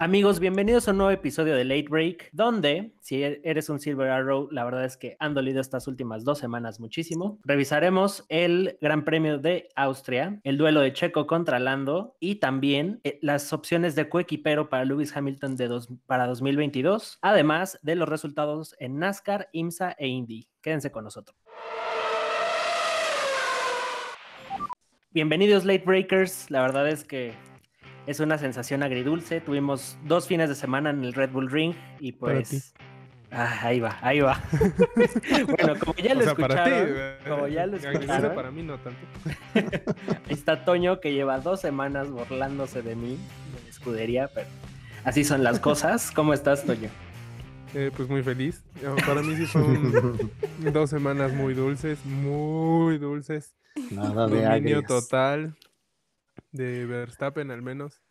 Amigos, bienvenidos a un nuevo episodio de Late Break, donde si e-, eres un Silver Arrow, la verdad es que han dolido estas últimas dos semanas muchísimo. Revisaremos el Gran Premio de Austria, el duelo de Checo contra Lando y también eh, las opciones de coequipero para Lewis Hamilton de dos, para 2022, además de los resultados en NASCAR, IMSA e Indy. Quédense con nosotros. Bienvenidos Late Breakers, la verdad es que es una sensación agridulce. Tuvimos dos fines de semana en el Red Bull Ring y pues... Ah, ahí va, ahí va. bueno, como ya lo escucharon, para ti, como ya lo escucharon, para mí no tanto. ahí está Toño que lleva dos semanas burlándose de mí, de mi escudería, pero así son las cosas. ¿Cómo estás, Toño? Eh, pues muy feliz. Para mí sí fueron dos semanas muy dulces, muy dulces. Nada de Dominio total de Verstappen al menos.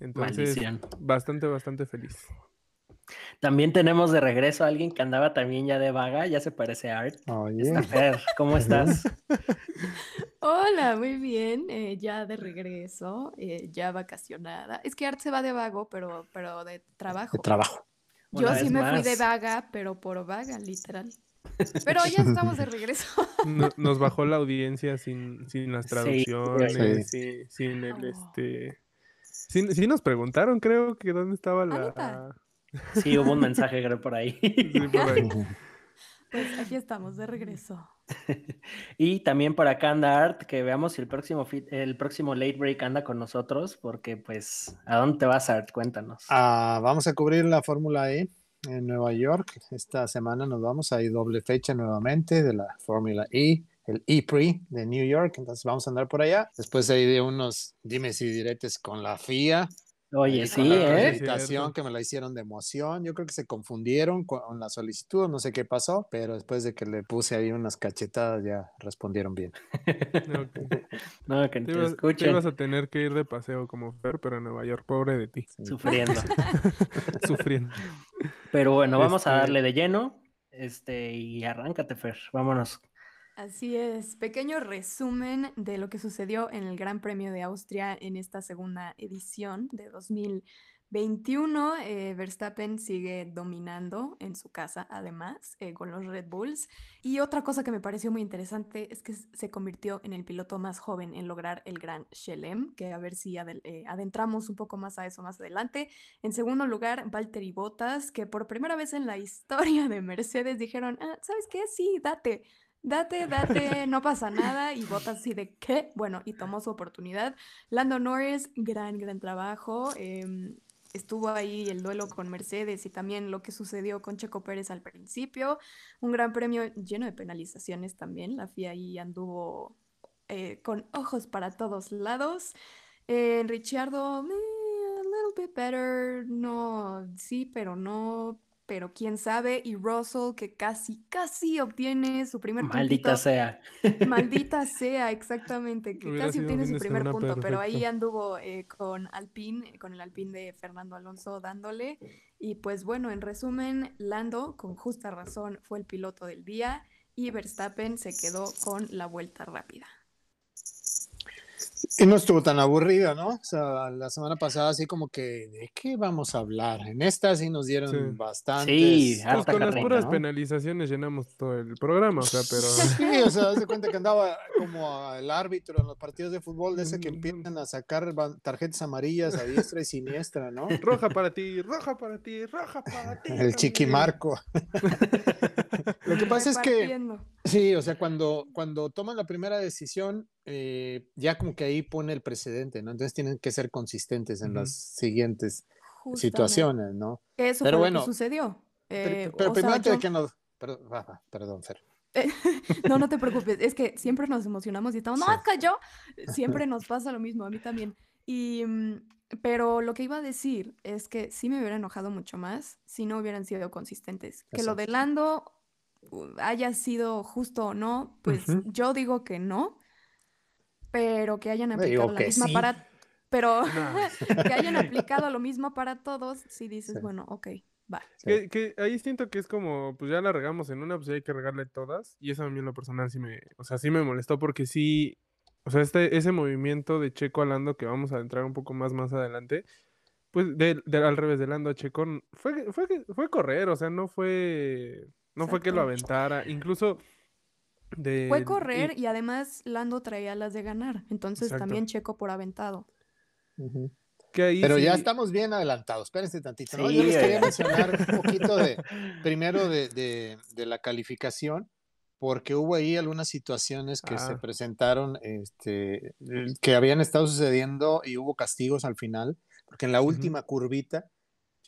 Entonces, bastante, bastante feliz. También tenemos de regreso a alguien que andaba también ya de vaga, ya se parece a Art. Oye. ¿cómo estás? Hola, muy bien, eh, ya de regreso, eh, ya vacacionada. Es que Art se va de vago, pero, pero de trabajo. De trabajo. Yo sí me fui de vaga, pero por vaga, literal. Pero ya estamos de regreso. nos bajó la audiencia sin, sin las traducciones, sin, el este. Sí, nos preguntaron, creo que dónde estaba la. Sí, hubo un mensaje creo por ahí. Pues aquí estamos de regreso. y también por acá anda Art, que veamos si el próximo el próximo late break anda con nosotros, porque pues, ¿a dónde te vas, Art? Cuéntanos. Ah, vamos a cubrir la Fórmula E en Nueva York. Esta semana nos vamos, hay doble fecha nuevamente de la Fórmula E, el E-Pre de New York, entonces vamos a andar por allá. Después hay de unos dimes y diretes con la FIA, Oye, sí, ¿eh? que me la hicieron de emoción. Yo creo que se confundieron con la solicitud, no sé qué pasó, pero después de que le puse ahí unas cachetadas ya respondieron bien. no, que te, te, ibas a tener que ir de paseo como Fer, pero en Nueva York, pobre de ti. Sufriendo. Sufriendo. Pero bueno, vamos a este darle de lleno. Este, y arráncate, Fer. Vámonos. Así es, pequeño resumen de lo que sucedió en el Gran Premio de Austria en esta segunda edición de 2021. Eh, Verstappen sigue dominando en su casa, además, eh, con los Red Bulls. Y otra cosa que me pareció muy interesante es que se convirtió en el piloto más joven en lograr el Gran Chelem, que a ver si eh, adentramos un poco más a eso más adelante. En segundo lugar, Valtteri Bottas, que por primera vez en la historia de Mercedes dijeron, ah, ¿sabes qué? Sí, date date, date, no pasa nada, y botas así de qué, bueno, y tomó su oportunidad. Lando Norris, gran, gran trabajo. Em, estuvo ahí el duelo con Mercedes y también lo que sucedió con Checo Pérez al principio. Un gran premio lleno de penalizaciones también. La FIA ahí anduvo eh, con ojos para todos lados. Eh, Ricciardo, eh, a little bit better. No, sí, pero no pero quién sabe, y Russell que casi, casi obtiene su primer punto. Maldita sea. Maldita sea, exactamente, que casi obtiene su primer punto, pero ahí anduvo eh, con Alpine, con el Alpine de Fernando Alonso dándole, y pues bueno, en resumen, Lando, con justa razón, fue el piloto del día, y Verstappen se quedó con la vuelta rápida. Y no estuvo tan aburrida, ¿no? O sea, la semana pasada así como que, ¿de qué vamos a hablar? En esta sí nos dieron bastante. Sí, pues con las puras penalizaciones llenamos todo el programa, o sea, pero... Sí, o sea, hace cuenta que andaba como el árbitro en los partidos de fútbol de ese que mm. empiezan a sacar tarjetas amarillas a diestra y siniestra, ¿no? Roja para ti, roja para ti, roja para ti. El chiquimarco. Lo que pasa es que... Sí, o sea, cuando, cuando toman la primera decisión, eh, ya como que ahí pone el precedente, ¿no? Entonces tienen que ser consistentes en las siguientes situaciones, ¿no? Eso pero fue bueno, lo que sucedió. pero, eh, primero antes de que nos... Perdón, perdón Fer. no, no te preocupes, es que siempre nos emocionamos y estamos, no, cayó. Siempre nos pasa lo mismo, a mí también. Y, mm, pero lo que iba a decir es que sí me hubiera enojado mucho más si no hubieran sido consistentes. Que lo de Lando haya sido justo o no, pues yo digo que no, pero que hayan aplicado la misma para pero que hayan aplicado lo mismo para todos, si dices, bueno, ok, va. Que, ahí siento que es como, pues ya la regamos en una, pues ya hay que regarle todas, y eso a mí en lo personal sí me, o sea, sí me molestó porque sí, o sea, este, ese movimiento de Checo Alando que vamos a entrar un poco más más adelante, Pues al revés, de Lando Checo, fue, fue, fue correr, o sea, no fue, no fue que lo aventara, incluso de... Fue correr y, además Lando traía las de ganar, entonces también Checo por aventado. Pero ya estamos bien adelantados, espérense tantito. ¿no? Yo les quería mencionar un poquito de, primero de, de, la calificación, porque hubo ahí algunas situaciones que se ah. presentaron, este, que habían estado sucediendo y hubo castigos al final, porque en la última curvita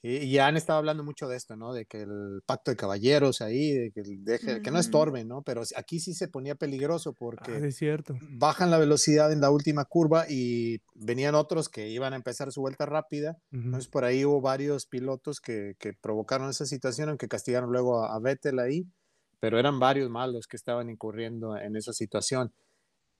y ya han estado hablando mucho de esto, ¿no? De que el pacto de caballeros ahí, de que, deje, que no estorben, ¿no? Pero aquí sí se ponía peligroso ah, porque es cierto. bajan la velocidad en la última curva y venían otros que iban a empezar su vuelta rápida. Entonces por ahí hubo varios pilotos que, que provocaron esa situación, aunque castigaron luego a, a Vettel ahí, pero eran varios malos que estaban incurriendo en esa situación.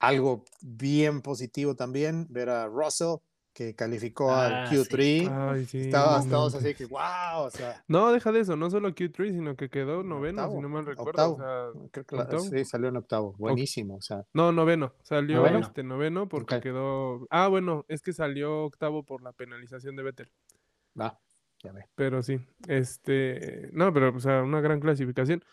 Algo bien positivo también, ver a Russell que calificó al ah, Q3. Sí. Estaba, estábamos así que, wow, o sea. No, deja de eso, no solo Q3, sino que quedó noveno, si no mal recuerdo. O sea, sí, salió en octavo, buenísimo, o sea. No, noveno, salió ¿Noveno? este noveno porque quedó. Ah, bueno, es que salió octavo por la penalización de Vettel. Va, ya ve. Pero sí, este, no, pero, o sea, una gran clasificación.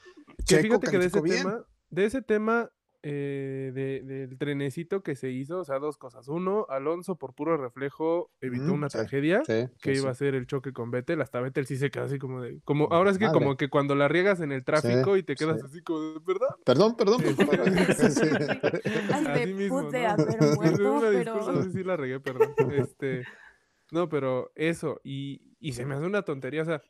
Que fíjate que de ese tema, de ese tema, eh, del trenecito que se hizo, o sea, dos cosas. Uno, Alonso por puro reflejo evitó una tragedia que iba a ser el choque con Vettel. Hasta Vettel sí se queda así como de, como, ahora es que como que cuando la riegas en el tráfico y te quedas así como de, ¿verdad? Perdón, perdón. así mismo, ¿no? pero... sí la regué, perdón. Este, no, pero eso, y, y se me hace una tontería, o sea,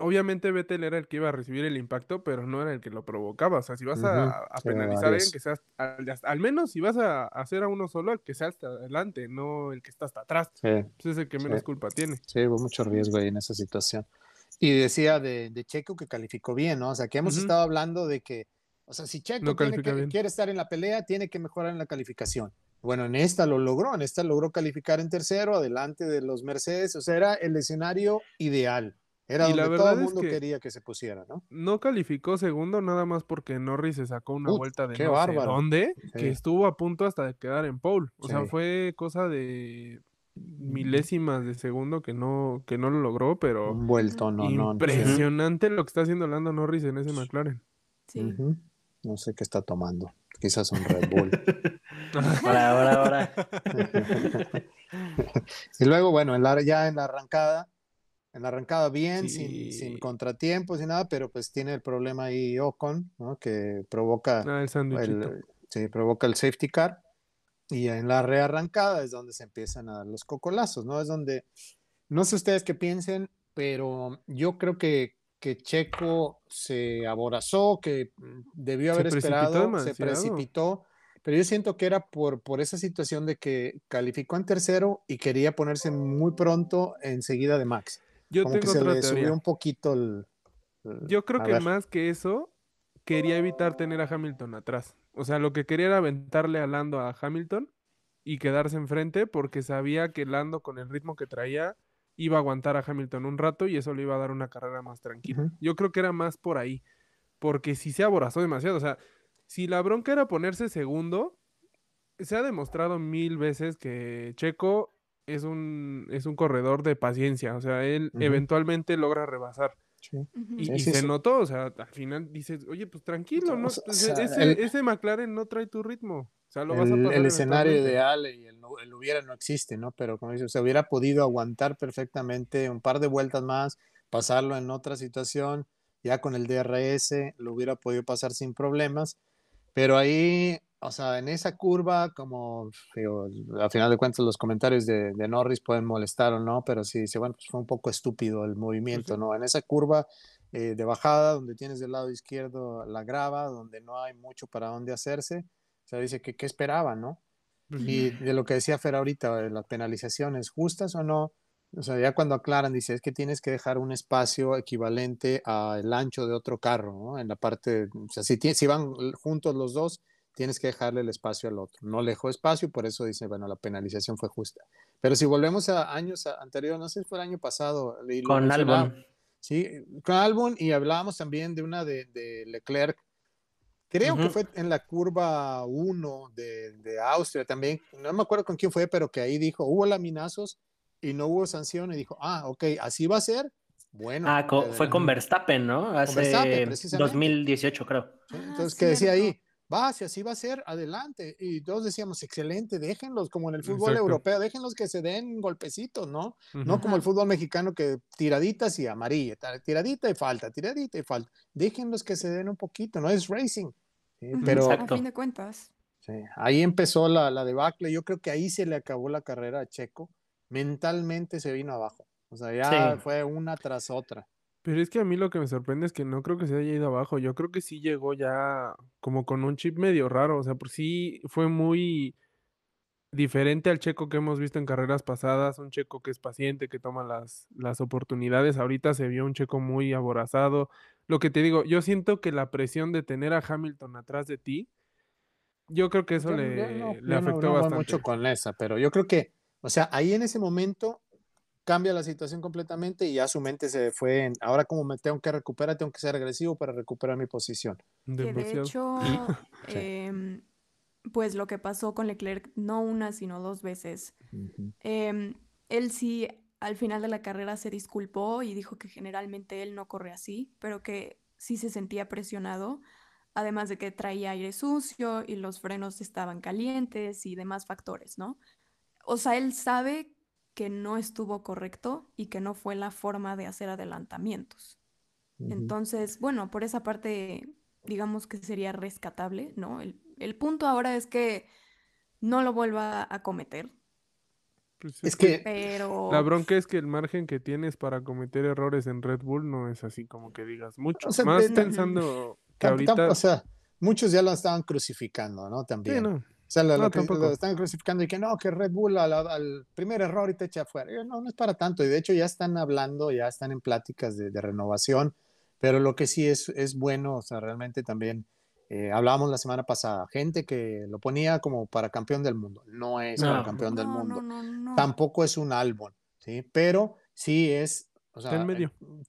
obviamente Vettel era el que iba a recibir el impacto, pero no era el que lo provocaba. O sea, si vas a, penalizar a alguien que sea al, menos si vas a hacer a uno solo, el que sea hasta adelante, no el que está hasta atrás. Pues es el que menos culpa tiene. Sí, hubo mucho riesgo ahí en esa situación. Y decía de, Checo que calificó bien, ¿no? O sea, que hemos estado hablando de que, o sea, si Checo quiere estar en la pelea, tiene que mejorar en la calificación. Bueno, en esta lo logró, en esta logró calificar en tercero, adelante de los Mercedes, o sea, era el escenario ideal. Era y donde la verdad todo el mundo quería que se pusiera, ¿no? No calificó segundo nada más porque Norris se sacó una vuelta de no sé dónde, que estuvo a punto hasta de quedar en pole. O sea, fue cosa de milésimas de segundo que no, que no lo logró, pero vuelto, no, impresionante lo que está haciendo Lando Norris en ese McLaren. Sí. No sé qué está tomando. Quizás un Red Bull. ahora, ahora, ahora. y luego, bueno, ya en la arrancada, en la arrancada bien, sin, sin, contratiempos y nada, pero pues tiene el problema ahí Ocon, ¿no? Que provoca ah, el, sí, provoca el safety car. Y en la rearrancada es donde se empiezan a dar los cocolazos, ¿no? Es donde, no sé ustedes qué piensen, pero yo creo que, que Checo se aborazó, que debió haber esperado, se precipitó, pero yo siento que era por, por esa situación de que calificó en tercero y quería ponerse muy pronto enseguida de Max. Yo tengo que otra teoría. un poquito el, Yo creo que más que eso, quería evitar tener a Hamilton atrás. O sea, lo que quería era aventarle a Lando a Hamilton y quedarse enfrente porque sabía que Lando con el ritmo que traía iba a aguantar a Hamilton un rato y eso le iba a dar una carrera más tranquila. Yo creo que era más por ahí, porque si se aborazó demasiado, o sea, si la bronca era ponerse segundo, se ha demostrado mil veces que Checo es un, es un corredor de paciencia, o sea, él eventualmente logra rebasar. Y, se notó, o sea, al final dices, oye, pues tranquilo, ¿no? Pues, ese, ese, McLaren no trae tu ritmo. O sea, lo vas a pasar el escenario ideal y el, el, hubiera no existe, ¿no? Pero como dices, se hubiera podido aguantar perfectamente un par de vueltas más, pasarlo en otra situación, ya con el DRS lo hubiera podido pasar sin problemas, pero ahí o sea, en esa curva, como digo, a final de cuentas los comentarios de, Norris pueden molestar o no, pero sí, sí, bueno, pues fue un poco estúpido el movimiento, ¿no? En esa curva eh, de bajada, donde tienes del lado izquierdo la grava, donde no hay mucho para dónde hacerse, o sea, dice que qué esperaba, ¿no? Y de lo que decía Fer ahorita, las penalizaciones, ¿justas o no? O sea, ya cuando aclaran, dice, es que tienes que dejar un espacio equivalente al ancho de otro carro, ¿no? En la parte, o sea, si, si van juntos los dos, tienes que dejarle el espacio al otro. No le dejó espacio, por eso dice, bueno, la penalización fue justa. Pero si volvemos a años anteriores, no sé si fue el año pasado. Con Albon. Sí, con Albon y hablábamos también de una de, Leclerc. Creo que fue en la curva 1 de, Austria también. No me acuerdo con quién fue, pero que ahí dijo, hubo laminazos y no hubo sanción y dijo, ah, ok, así va a ser. Bueno. Ah, fue con Verstappen, ¿no? Hace Verstappen, 2018, creo. Entonces, ¿qué decía ahí? Va, si así va a ser, adelante. Y todos decíamos, excelente, déjenlos, como en el fútbol europeo, déjenlos que se den golpecitos, ¿no? No como el fútbol mexicano que tiraditas y amarilla, tiradita y falta, tiradita y falta. Déjenlos que se den un poquito, no es racing. Pero, a fin de cuentas. Sí, ahí empezó la, la debacle. Yo creo que ahí se le acabó la carrera a Checo. Mentalmente se vino abajo. O sea, ya fue una tras otra. Pero es que a mí lo que me sorprende es que no creo que se haya ido abajo. Yo creo que sí llegó ya como con un chip medio raro. O sea, por sí fue muy diferente al checo que hemos visto en carreras pasadas. Un checo que es paciente, que toma las, las oportunidades. Ahorita se vio un checo muy aborazado. Lo que te digo, yo siento que la presión de tener a Hamilton atrás de ti, yo creo que eso le, le afectó no, bastante. mucho con esa, pero yo creo que, o sea, ahí en ese momento cambia la situación completamente y ya su mente se fue en, ahora como me tengo que recuperar, tengo que ser agresivo para recuperar mi posición. de hecho, em, pues lo que pasó con Leclerc, no una, sino dos veces, em, él sí al final de la carrera se disculpó y dijo que generalmente él no corre así, pero que sí se sentía presionado, además de que traía aire sucio y los frenos estaban calientes y demás factores, ¿no? O sea, él sabe que no estuvo correcto y que no fue la forma de hacer adelantamientos. Entonces, bueno, por esa parte, digamos que sería rescatable, ¿no? El, punto ahora es que no lo vuelva a cometer. Pues es, que, la bronca es que el margen que tienes para cometer errores en Red Bull no es así como que digas mucho. Más pensando que ahorita... O sea, muchos ya lo estaban crucificando, ¿no? También. O sea, lo, están crucificando y que no, que Red Bull al, primer error y te echa afuera. No, no es para tanto. Y de hecho ya están hablando, ya están en pláticas de, renovación. Pero lo que sí es, es bueno, o sea, realmente también eh, hablábamos la semana pasada, gente que lo ponía como para campeón del mundo. No es para campeón del mundo. Tampoco es un álbum, ¿sí? Pero sí es, o sea,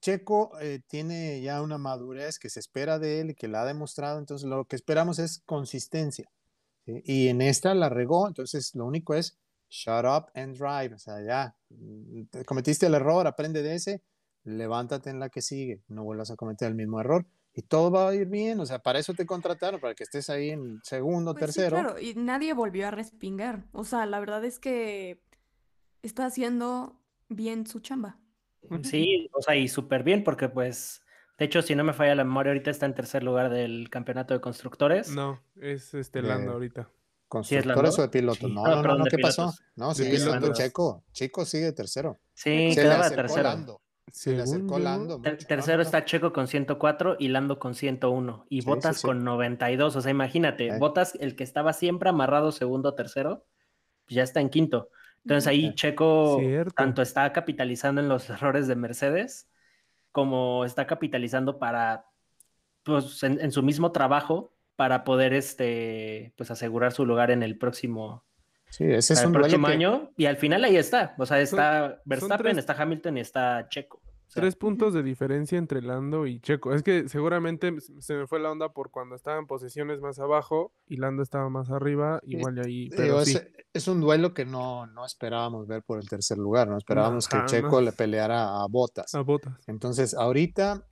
Checo eh, tiene ya una madurez que se espera de él y que la ha demostrado. Entonces lo que esperamos es consistencia. Y en esta la regó, entonces lo único es shut up and drive, o sea, ya, mm, cometiste el error, aprende de ese, levántate en la que sigue, no vuelvas a cometer el mismo error y todo va a ir bien, o sea, para eso te contrataron, para que estés ahí en segundo, pues tercero. claro, y nadie volvió a respingar, o sea, la verdad es que está haciendo bien su chamba. Sí, o sea, y súper bien, porque pues de hecho, si no me falla la memoria, ahorita está en tercer lugar del campeonato de constructores. No, es este Lando ahorita. ¿Constructores o de pilotos? No, no, no, ¿qué pasó? No, sí, Lando Checo. Checo sigue tercero. Sí, quedaba tercero. Lando. Se le acercó Lando. tercero está Checo con 104 y Lando con 101. Y Botas con 92. O sea, imagínate, Botas, el que estaba siempre amarrado segundo tercero, ya está en quinto. Entonces ahí Checo tanto está capitalizando en los errores de Mercedes como está capitalizando para, pues, en, su mismo trabajo para poder, este, pues, asegurar su lugar en el próximo, sí, ese es un próximo año. Y al final ahí está, o sea, está Verstappen, está Hamilton y está Checo. Tres puntos de diferencia entre Lando y Checo. Es que seguramente se me fue la onda por cuando estaban posiciones más abajo y Lando estaba más arriba, igual ahí. Pero es, un duelo que no, no esperábamos ver por el tercer lugar, no esperábamos que Checo le peleara a Botas. A Botas. Entonces, ahorita,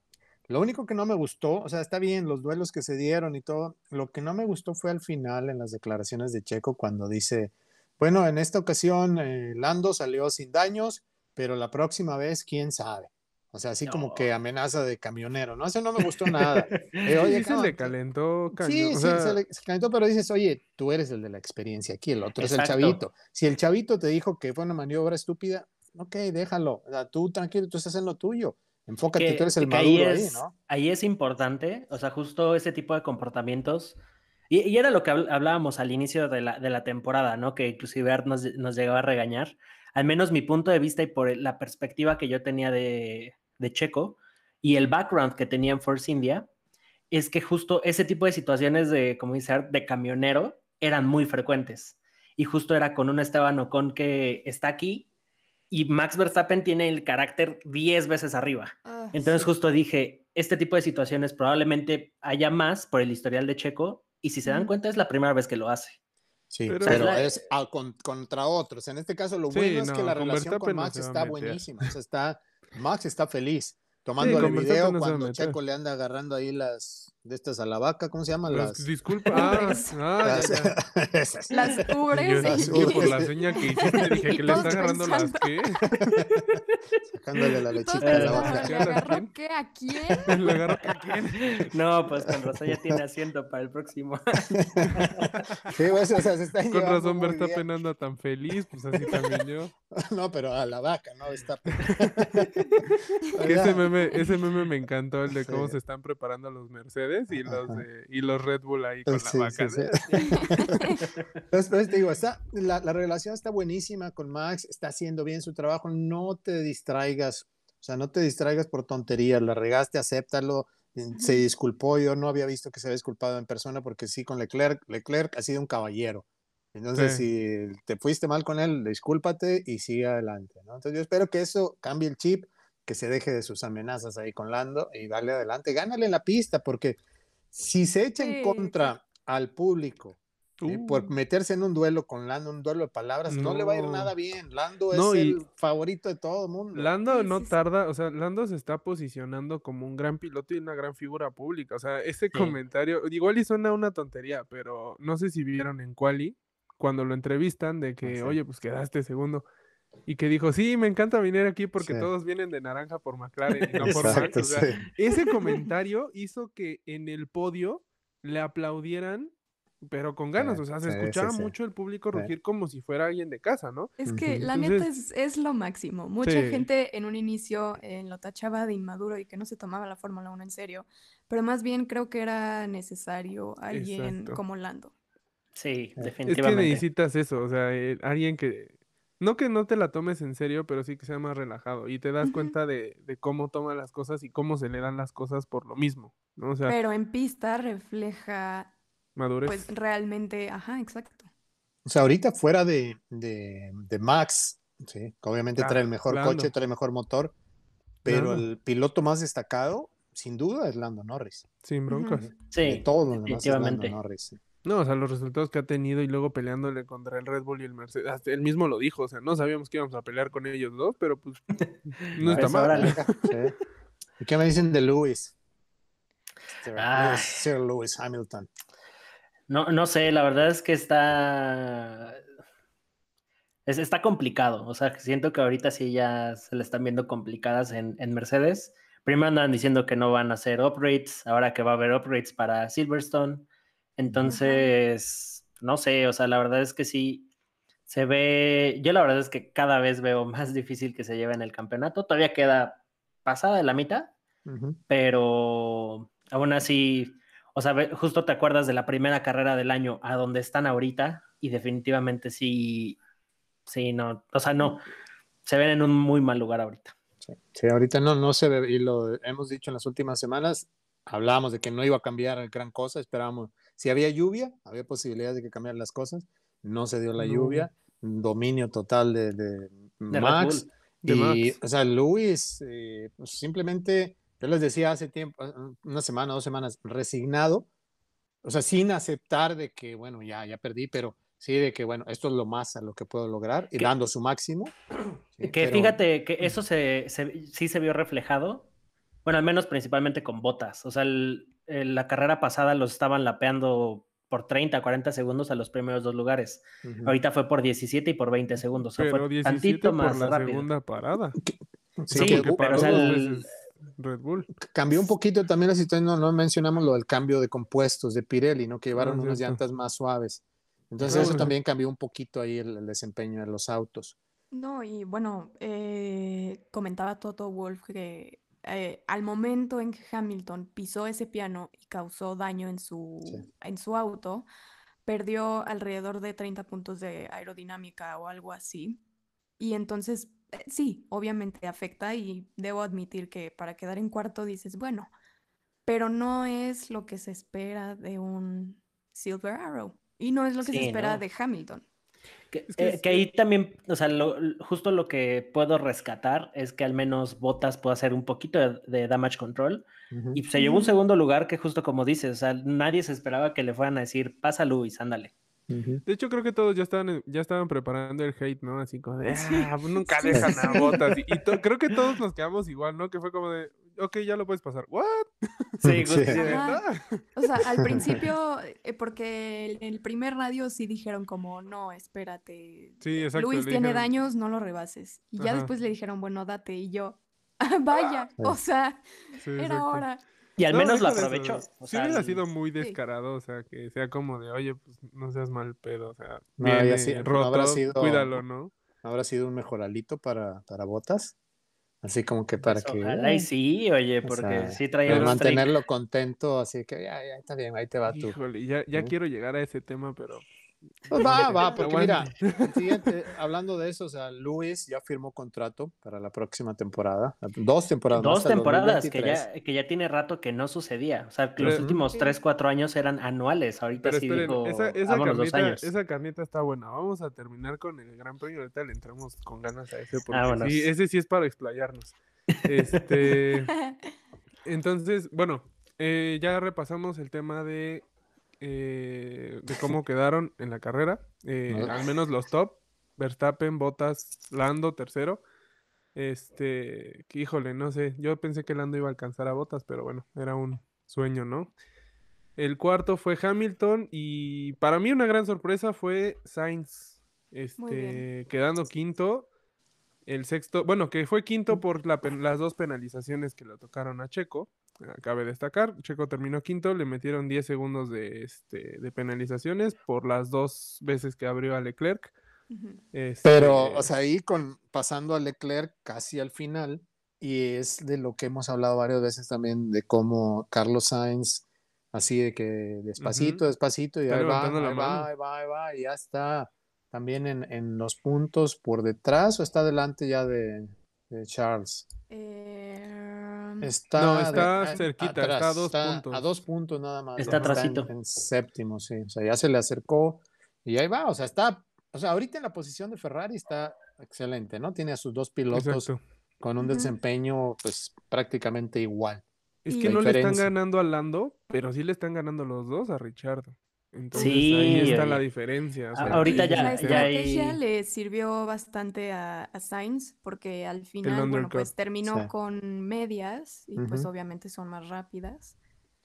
lo único que no me gustó, o sea, está bien los duelos que se dieron y todo, lo que no me gustó fue al final en las declaraciones de Checo cuando dice, bueno, en esta ocasión eh, Lando salió sin daños, pero la próxima vez, quién sabe. O sea, así como que amenaza de camionero, ¿no? Eso no me gustó nada. Eh, oye, se le calentó Sí, sí, se le calentó, pero dices, oye, tú eres el de la experiencia aquí, el otro es el chavito. Si el chavito te dijo que fue una maniobra estúpida, ok, déjalo. O sea, tú tranquilo, tú estás en lo tuyo. Enfócate, tú eres el maduro ahí, ¿no? Ahí es importante, o sea, justo ese tipo de comportamientos. Y, era lo que hablábamos al inicio de la, de la temporada, ¿no? Que inclusive Art nos, nos llegaba a regañar. Al menos mi punto de vista y por la perspectiva que yo tenía de, de Checo y el background que tenía en Force India, es que justo ese tipo de situaciones de, como dice, de camionero eran muy frecuentes. Y justo era con un Esteban Ocon que está aquí y Max Verstappen tiene el carácter 10 veces arriba. Ah, Entonces justo dije, este tipo de situaciones probablemente haya más por el historial de Checo y si se dan cuenta es la primera vez que lo hace. Sí, pero, es contra otros. En este caso, lo bueno es que la relación con Max está buenísima. O sea, está, Max está feliz tomando el video cuando Checo le anda agarrando ahí las de estas a la vaca, ¿cómo se llaman? Las... Disculpa, ah, ah, las, las ubres. Las. Por la seña que hiciste, dije que le está agarrando las qué. Sacándole la lechita a la vaca. ¿Le agarró qué a quién? ¿Le agarró qué a quién? No, pues con razón ya tiene asiento para el próximo Sí, pues, o sea, se está Con razón Verstappen anda tan feliz, pues así también yo. No, pero a la vaca, ¿no? Está... ese, meme, ese meme me encantó, el de cómo se están preparando los Mercedes y los, y los Red Bull ahí con la vaca. Entonces, te digo, está, la, la, relación está buenísima con Max, está haciendo bien su trabajo, no te distraigas, o sea, no te distraigas por tonterías, la regaste, acéptalo, se disculpó, yo no había visto que se había disculpado en persona porque sí, con Leclerc, Leclerc ha sido un caballero. Entonces, si te fuiste mal con él, discúlpate y sigue adelante, ¿no? Entonces, yo espero que eso cambie el chip que se deje de sus amenazas ahí con Lando y dale adelante, gánale en la pista, porque si se echa en contra al público eh, por uh. meterse en un duelo con Lando, un duelo de palabras, no, le va a ir nada bien. Lando es el favorito de todo el mundo. Lando no tarda, o sea, Lando se está posicionando como un gran piloto y una gran figura pública. O sea, ese comentario, igual y suena una tontería, pero no sé si vieron en Quali cuando lo entrevistan de que, oye, pues quedaste segundo y que dijo, sí, me encanta venir aquí porque todos vienen de naranja por McLaren y no por Max. Ese comentario hizo que en el podio le aplaudieran, pero con ganas, o sea, se escuchaba mucho el público rugir como si fuera alguien de casa, ¿no? Es que la neta es, lo máximo. Mucha gente en un inicio eh, lo tachaba de inmaduro y que no se tomaba la Fórmula 1 en serio, pero más bien creo que era necesario alguien como Lando. Sí, definitivamente. Es que necesitas eso, o sea, eh, alguien que no que no te la tomes en serio, pero sí que sea más relajado y te das cuenta de, cómo toma las cosas y cómo se le dan las cosas por lo mismo, ¿no? pero en pista refleja madurez. Pues realmente, ajá, exacto. O sea, ahorita fuera de, Max, sí, que obviamente trae el mejor coche, trae el mejor motor, pero el piloto más destacado, sin duda, es Lando Norris. Sin broncas. Sí, de todos los demás es Lando Norris. No, o sea, los resultados que ha tenido y luego peleándole contra el Red Bull y el Mercedes. él mismo lo dijo, o sea, no sabíamos que íbamos a pelear con ellos dos, pero pues no está mal. ¿Y qué me dicen de Lewis? Sir, Lewis Hamilton. No, no sé, la verdad es que está. está complicado. O sea, siento que ahorita sí ya se le están viendo complicadas en, en Mercedes. Primero andan diciendo que no van a hacer upgrades, ahora que va a haber upgrades para Silverstone. Entonces, no sé, o sea, la verdad es que sí, se ve, yo la verdad es que cada vez veo más difícil que se lleven el campeonato. Todavía queda pasada de la mitad, pero aún así, o sea, justo te acuerdas de la primera carrera del año a donde están ahorita y definitivamente sí, sí, no, o sea, no, se ven en un muy mal lugar ahorita. Sí, ahorita no, no se ve, y lo hemos dicho en las últimas semanas, hablábamos de que no iba a cambiar gran cosa, esperábamos si había lluvia, había posibilidades de que cambiaran las cosas. No se dio la lluvia. Dominio total de, Max. y, o sea, Luis, eh, pues simplemente, yo les decía hace tiempo, ah, una semana, dos semanas, resignado. O sea, sin aceptar de que, bueno, ya, ya perdí, pero sí de que, bueno, esto es lo más a lo que puedo lograr y dando su máximo. que fíjate que eso se, sí se vio reflejado, bueno, al menos principalmente con botas. O sea, el, la carrera pasada los estaban lapeando por 30, 40 segundos a los primeros dos lugares. Ahorita fue por 17 y por 20 segundos. O sea, fue tantito más la segunda parada. Sí, pero Red Bull. Cambió un poquito también la situación, no, no, mencionamos lo del cambio de compuestos de Pirelli, ¿no? Que llevaron unas llantas más suaves. Entonces eso también cambió un poquito ahí el, desempeño de los autos. No, y bueno, eh, comentaba Toto Wolf que eh, al momento en que Hamilton pisó ese piano y causó daño en su, en su auto, perdió alrededor de 30 puntos de aerodinámica o algo así. Y entonces, eh, sí, obviamente afecta y debo admitir que para quedar en cuarto dices, bueno, pero no es lo que se espera de un Silver Arrow y no es lo que se espera de Hamilton. Eh, que, ahí también, o sea, justo lo que puedo rescatar es que al menos Botas puede hacer un poquito de, damage control. Y se llevó un segundo lugar que justo como dices, o sea, nadie se esperaba que le fueran a decir, pasa Luis, ándale. De hecho, creo que todos ya estaban, ya estaban preparando el hate, ¿no? Así como de, ah, nunca dejan a botas. Y, creo que todos nos quedamos igual, ¿no? Que fue como de, ok, ya lo puedes pasar. ¿What? Sí, sí. O sea, al principio, eh, porque en el primer radio sí dijeron como, no, espérate. Sí, exacto. Luis tiene daños, no lo rebases. Y ya después le dijeron, bueno, date. Y yo, vaya, o sea, era hora. Y al menos lo aprovechó. O sí hubiera sido muy descarado, o sea, que sea como de, oye, pues no seas mal pedo, o sea, no, roto, cuídalo, ¿no? Habrá sido un mejoralito para, para botas. Así como que para pues, que. Ojalá y sí, oye, porque sí traía. Para mantenerlo contento, así que ya, ya está bien, ahí te va tú. Híjole, ya, ya quiero llegar a ese tema, pero pues va, va, porque mira, siguiente, hablando de eso, o sea, Luis ya firmó contrato para la próxima temporada. Dos temporadas. Dos temporadas, que ya, que ya tiene rato que no sucedía. O sea, que los últimos tres, cuatro años eran anuales. Ahorita sí digo, esa, esa, carnita, esa, carnita, está buena. Vamos a terminar con el Gran Premio. Ahorita le entramos con ganas a ese, porque sí, ese sí es para explayarnos. Este, entonces, bueno, eh, ya repasamos el tema de eh, de cómo quedaron en la carrera. Eh, al menos los top. Verstappen, Bottas, Lando, tercero. Este, que, híjole, no sé. Yo pensé que Lando iba a alcanzar a Bottas, pero bueno, era un sueño, ¿no? El cuarto fue Hamilton y para mí una gran sorpresa fue Sainz, este, quedando quinto. El sexto, bueno, que fue quinto por las dos penalizaciones que le tocaron a Checo. Cabe destacar, Checo terminó quinto, le metieron 10 segundos de, este, de penalizaciones por las dos veces que abrió a Leclerc. Este Pero, o sea, ahí con, pasando a Leclerc casi al final, y es de lo que hemos hablado varias veces también, de cómo Carlos Sainz, así de que despacito, despacito, y ahí va, ahí va, ahí va, ahí va, y ya está también en, en, los puntos por detrás o está delante ya de, de Charles. Eh Está no, está cerquita, está a dos puntos. A dos puntos nada más. Está atrásito. En, séptimo, sí. O sea, ya se le acercó y ahí va. O sea, está, o sea, ahorita en la posición de Ferrari está excelente, ¿no? Tiene a sus dos pilotos con un desempeño, pues, prácticamente igual. Es que no le están ganando a Lando, pero sí le están ganando los dos a Richardo. Entonces ahí está la diferencia. ahorita ya, la estrategia le sirvió bastante a, Sainz porque al final, bueno, pues terminó con medias y pues obviamente son más rápidas.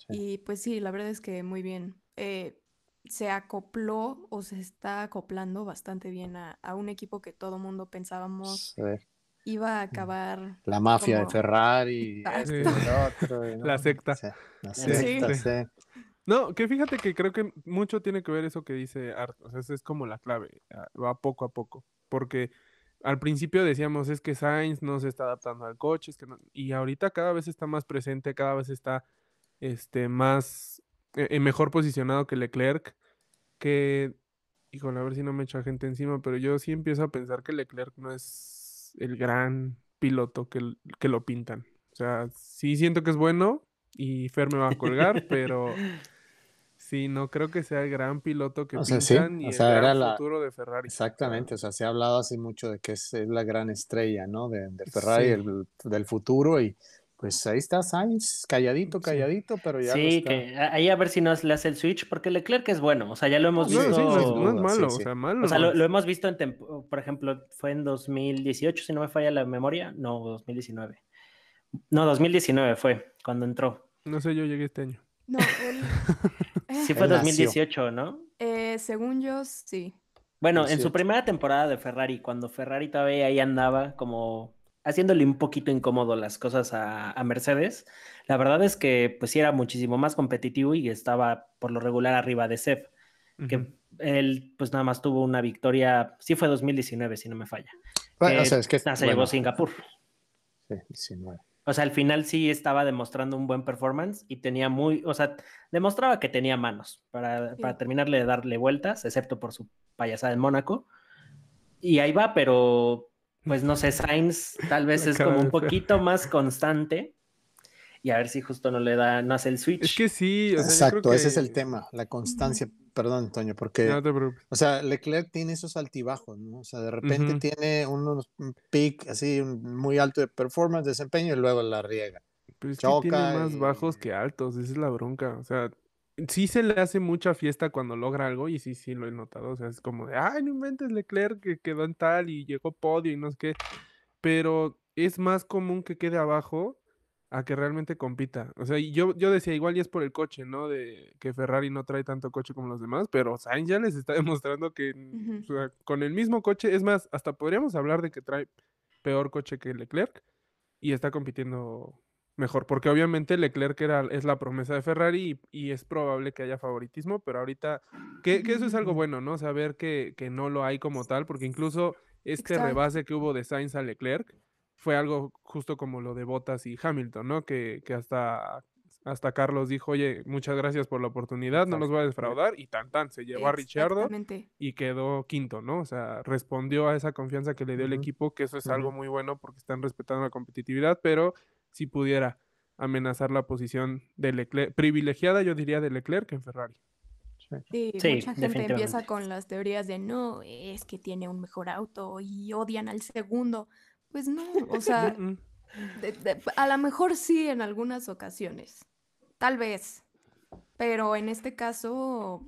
Y pues sí, la verdad es que muy bien. Eh, se acopló o se está acoplando bastante bien a, un equipo que todo mundo pensábamos iba a acabar. La mafia de Ferrari, este, otro, La secta. La secta, sí. No, que fíjate que creo que mucho tiene que ver eso que dice Art. O sea, eso es como la clave. Ah, va poco a poco. Porque al principio decíamos es que Sainz no se está adaptando al coche. Es que y ahorita cada vez está más presente, cada vez está este, más eh, mejor posicionado que Leclerc. Que, híjole, a ver si no me echa gente encima, pero yo sí empiezo a pensar que Leclerc no es el gran piloto que, que lo pintan. O sea, sí siento que es bueno y Fer me va a colgar, pero Sí, no creo que sea el gran piloto que o pintan ni el futuro de Ferrari. Exactamente, o sea, se ha hablado así mucho de que es, la gran estrella, ¿no? De, Ferrari, del futuro y pues ahí está Sainz, calladito, calladito, pero ya Sí, que ahí a ver si nos le hace el switch, porque Leclerc es bueno, o sea, ya lo hemos visto. No, es, malo, o sea, malo. O sea, lo, hemos visto en, por ejemplo, fue en 2018, si no me falla la memoria, no, 2019. No, 2019 fue cuando entró. No sé, yo llegué este año. No, él... Sí fue 2018, ¿no? Eh, según yo, sí. Bueno, en su primera temporada de Ferrari, cuando Ferrari todavía ahí andaba como haciéndole un poquito incómodo las cosas a, Mercedes, la verdad es que pues sí era muchísimo más competitivo y estaba por lo regular arriba de Seb, que él pues nada más tuvo una victoria, sí fue 2019 si no me falla. Bueno, o sea, es que, se llevó Singapur. Sí, 19. O sea, al final sí estaba demostrando un buen performance y tenía muy, o sea, demostraba que tenía manos para, para terminarle de darle vueltas, excepto por su payasada en Mónaco. Y ahí va, pero pues no sé, Sainz tal vez es como un poquito más constante y a ver si justo no le da, no hace el switch. Es que sí. Exacto, ese es el tema, la constancia. Perdón, Antonio, porque, o sea, Leclerc tiene esos altibajos, ¿no? O sea, de repente tiene unos, un pic así muy alto de performance, desempeño y luego la riega. Pero es que tiene más bajos que altos, esa es la bronca. O sea, sí se le hace mucha fiesta cuando logra algo y sí, sí lo he notado. O sea, es como de, ay, no inventes Leclerc que quedó en tal y llegó podio y no sé qué. Pero es más común que quede abajo a que realmente compita. O sea, yo, yo decía, igual y es por el coche, ¿no? De que Ferrari no trae tanto coche como los demás, pero Sainz ya les está demostrando que con el mismo coche, es más, hasta podríamos hablar de que trae peor coche que Leclerc y está compitiendo mejor, porque obviamente Leclerc era, es la promesa de Ferrari y, es probable que haya favoritismo, pero ahorita, que, eso es algo bueno, ¿no? Saber que, que, no lo hay como tal, porque incluso este rebase que hubo de Sainz a Leclerc fue algo justo como lo de Bottas y Hamilton, ¿no? Que, que hasta, hasta Carlos dijo, oye, muchas gracias por la oportunidad, no nos va a defraudar, y tan tan, se llevó a Richardo y quedó quinto, ¿no? O sea, respondió a esa confianza que le dio el equipo, que eso es algo muy bueno porque están respetando la competitividad, pero si pudiera amenazar la posición de Leclerc, privilegiada yo diría de Leclerc en Ferrari. Sí, mucha gente empieza con las teorías de no, es que tiene un mejor auto y odian al segundo. Pues no, o sea, a lo mejor sí en algunas ocasiones, tal vez, pero en este caso,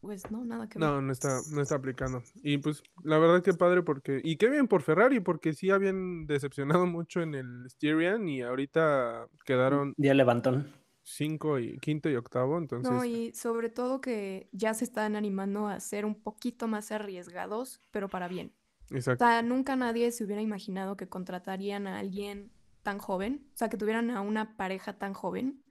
pues no, nada que ver. No, no está, no está aplicando. Y pues la verdad que padre porque, y qué bien por Ferrari, porque sí habían decepcionado mucho en el Styrian y ahorita quedaron... Ya levantón. Cinco y quinto y octavo, entonces... No, y sobre todo que ya se están animando a ser un poquito más arriesgados, pero para bien. Exacto. O sea, nunca nadie se hubiera imaginado que contratarían a alguien tan joven, o sea, que tuvieran a una pareja tan joven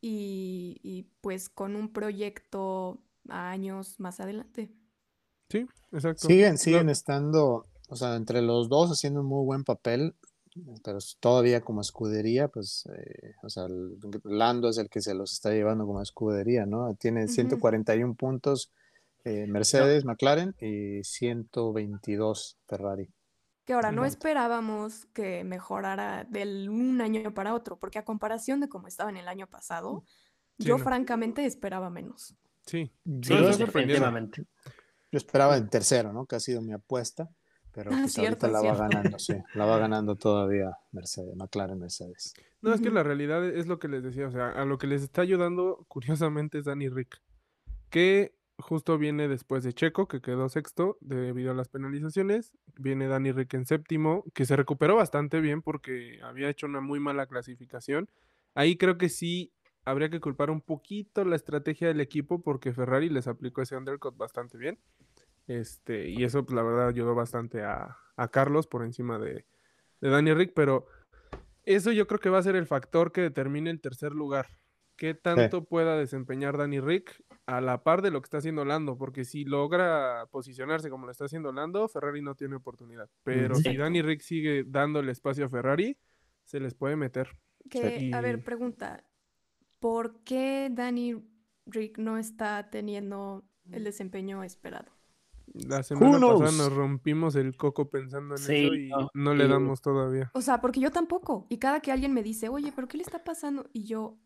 y, y pues con un proyecto años más adelante. Sí, exacto. Siguen, siguen estando, o sea, entre los dos haciendo un muy buen papel, pero todavía como escudería, pues, eh, o sea, Lando es el que se los está llevando como escudería, ¿no? Tiene 141 puntos eh, Mercedes, McLaren y 122 Ferrari. Que ahora no esperábamos que mejorara del un año para otro, porque a comparación de cómo estaba en el año pasado, yo francamente esperaba menos. Sí, sí definitivamente. Yo esperaba en tercero, ¿no? Que ha sido mi apuesta, pero ah, pues ahorita la va ganando, sí, la va ganando todavía Mercedes, McLaren Mercedes. No, es que la realidad es lo que les decía, o sea, a lo que les está ayudando, curiosamente, es Danny Rick, que justo viene después de Checo, que quedó sexto debido a las penalizaciones. Viene Danny Rick en séptimo, que se recuperó bastante bien porque había hecho una muy mala clasificación. Ahí creo que sí habría que culpar un poquito la estrategia del equipo porque Ferrari les aplicó ese undercut bastante bien. Este, y eso, pues, la verdad, ayudó bastante a, Carlos por encima de, de Danny Rick, pero eso yo creo que va a ser el factor que determine el tercer lugar. ¿Qué tanto pueda desempeñar Danny Rick a la par de lo que está haciendo Lando? Porque si logra posicionarse como lo está haciendo Lando, Ferrari no tiene oportunidad. Pero si Danny Rick sigue dando el espacio a Ferrari, se les puede meter. A ver, pregunta. ¿Por qué Danny Rick no está teniendo el desempeño esperado? La semana pasada nos rompimos el coco pensando en eso y no, le damos todavía. O sea, porque yo tampoco. Y cada que alguien me dice, oye, ¿pero qué le está pasando? Y yo,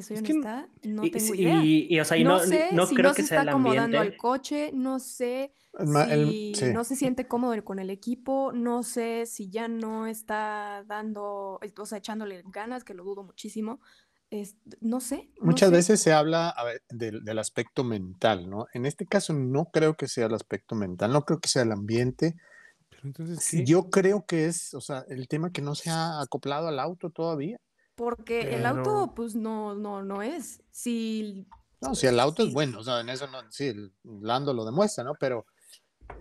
te soy honesta, no tengo idea. Y, o sea, y no, sé no, si creo no que se está acomodando al coche, no sé si no se siente cómodo con el equipo, no sé si ya no está dando, o sea, echándole ganas, que lo dudo muchísimo. no sé. Muchas veces se habla del, aspecto mental, ¿no? En este caso no creo que sea el aspecto mental, no creo que sea el ambiente. Pero entonces, Yo creo que es, o sea, el tema que no se ha acoplado al auto todavía. Porque el auto, pues no, no, no es. Si. No, si el auto es bueno, o sea, en eso no, sí, el Lando lo demuestra, ¿no? Pero.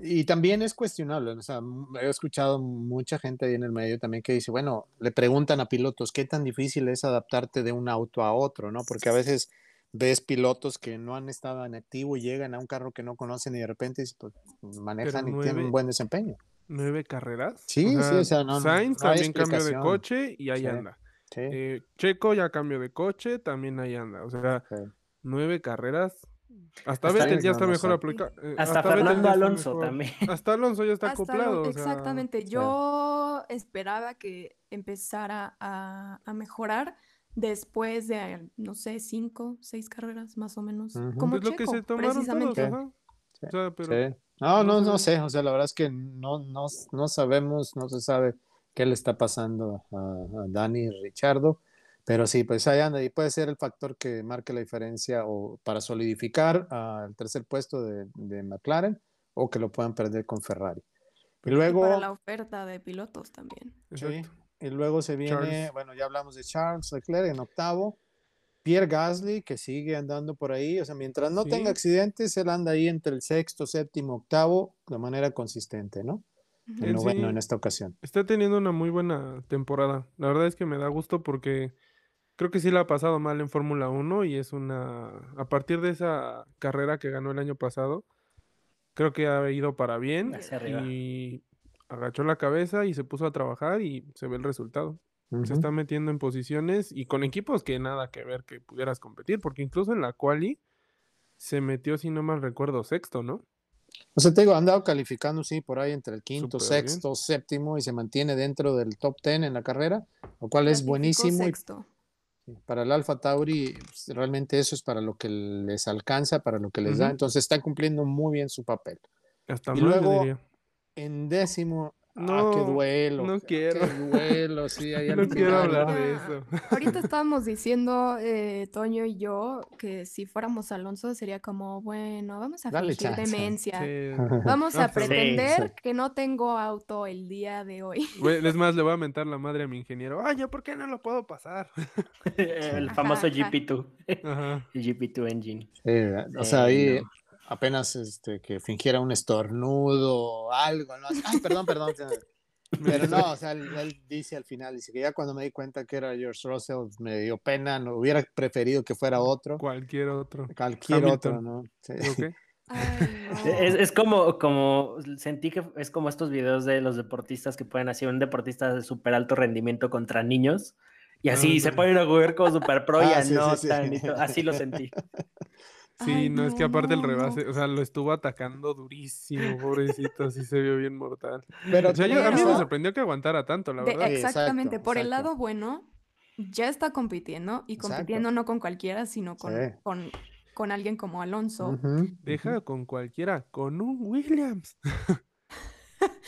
Y también es cuestionable, o sea, he escuchado mucha gente ahí en el medio también que dice, bueno, le preguntan a pilotos, ¿qué tan difícil es adaptarte de un auto a otro, ¿no? Porque a veces ves pilotos que no han estado en activo y llegan a un carro que no conocen y de repente pues, manejan y tienen un buen desempeño. ¿Nueve carreras? Sí, sí, o sea, no. Sainz también cambió de coche y ahí anda. Eh, Checo ya cambió de coche, también ahí anda. O sea, nueve carreras. Hasta, Vettel ya está mejor aplicado. Eh, hasta, Fernando Alonso también. Hasta Alonso ya está acoplado. exactamente. Yo esperaba que empezara a, mejorar después de, no sé, cinco, seis carreras más o menos. Como es lo que se precisamente. No, no, no sé. O sea, la verdad es que no, no, no sabemos, no se sabe qué le está pasando a, Dani Richardo. Pero sí, pues ahí anda, y puede ser el factor que marque la diferencia o para solidificar al tercer puesto de, de, McLaren o que lo puedan perder con Ferrari. Y luego... para la oferta de pilotos también. Sí, y luego se viene, bueno, ya hablamos de Charles Leclerc en octavo, Pierre Gasly, que sigue andando por ahí, o sea, mientras no tenga accidentes, él anda ahí entre el sexto, séptimo, octavo, de manera consistente, ¿no? El noveno en esta ocasión. Está teniendo una muy buena temporada. La verdad es que me da gusto porque creo que sí la ha pasado mal en Fórmula 1 y es una... A partir de esa carrera que ganó el año pasado, creo que ha ido para bien y agachó la cabeza y se puso a trabajar y se ve el resultado. Se está metiendo en posiciones y con equipos que nada que ver que pudieras competir, porque incluso en la quali se metió, si no mal recuerdo, sexto, ¿no? O sea, te digo, ha andado calificando, sí, por ahí entre el quinto, sexto, séptimo y se mantiene dentro del top ten en la carrera, lo cual es buenísimo. para el Alfa Tauri, pues, realmente eso es para lo que les alcanza, para lo que les da. Entonces está cumpliendo muy bien su papel. Hasta y luego, en décimo, no, qué duelo. No quiero. Qué duelo, sí. no quiero hablar de eso. Ahorita estábamos diciendo, eh, Toño y yo, que si fuéramos Alonso sería como, bueno, vamos a fingir demencia. Vamos a pretender que no tengo auto el día de hoy. Es más, le voy a mentar la madre a mi ingeniero. Ay, ¿yo por qué no lo puedo pasar? el famoso GP2. El GP2 engine. o sea, ahí apenas este, que fingiera un estornudo o algo, ¿no? Ay, perdón, perdón. Pero no, o sea, él, dice al final, dice que ya cuando me di cuenta que era George Russell, me dio pena, no hubiera preferido que fuera otro. Cualquier otro. Cualquier otro, ¿no? Sí. Es, es, como, como, sentí que es como estos videos de los deportistas que pueden hacer un deportista de súper alto rendimiento contra niños y así se pueden jugar como súper pro y ah, no así lo sentí. Sí, no, es que aparte el rebase, o sea, lo estuvo atacando durísimo, pobrecito, así se vio bien mortal. Pero o sea, a mí me sorprendió que aguantara tanto, la verdad. exactamente, por el lado bueno, ya está compitiendo y compitiendo no con cualquiera, sino con, con, con, alguien como Alonso. Deja con cualquiera, con un Williams.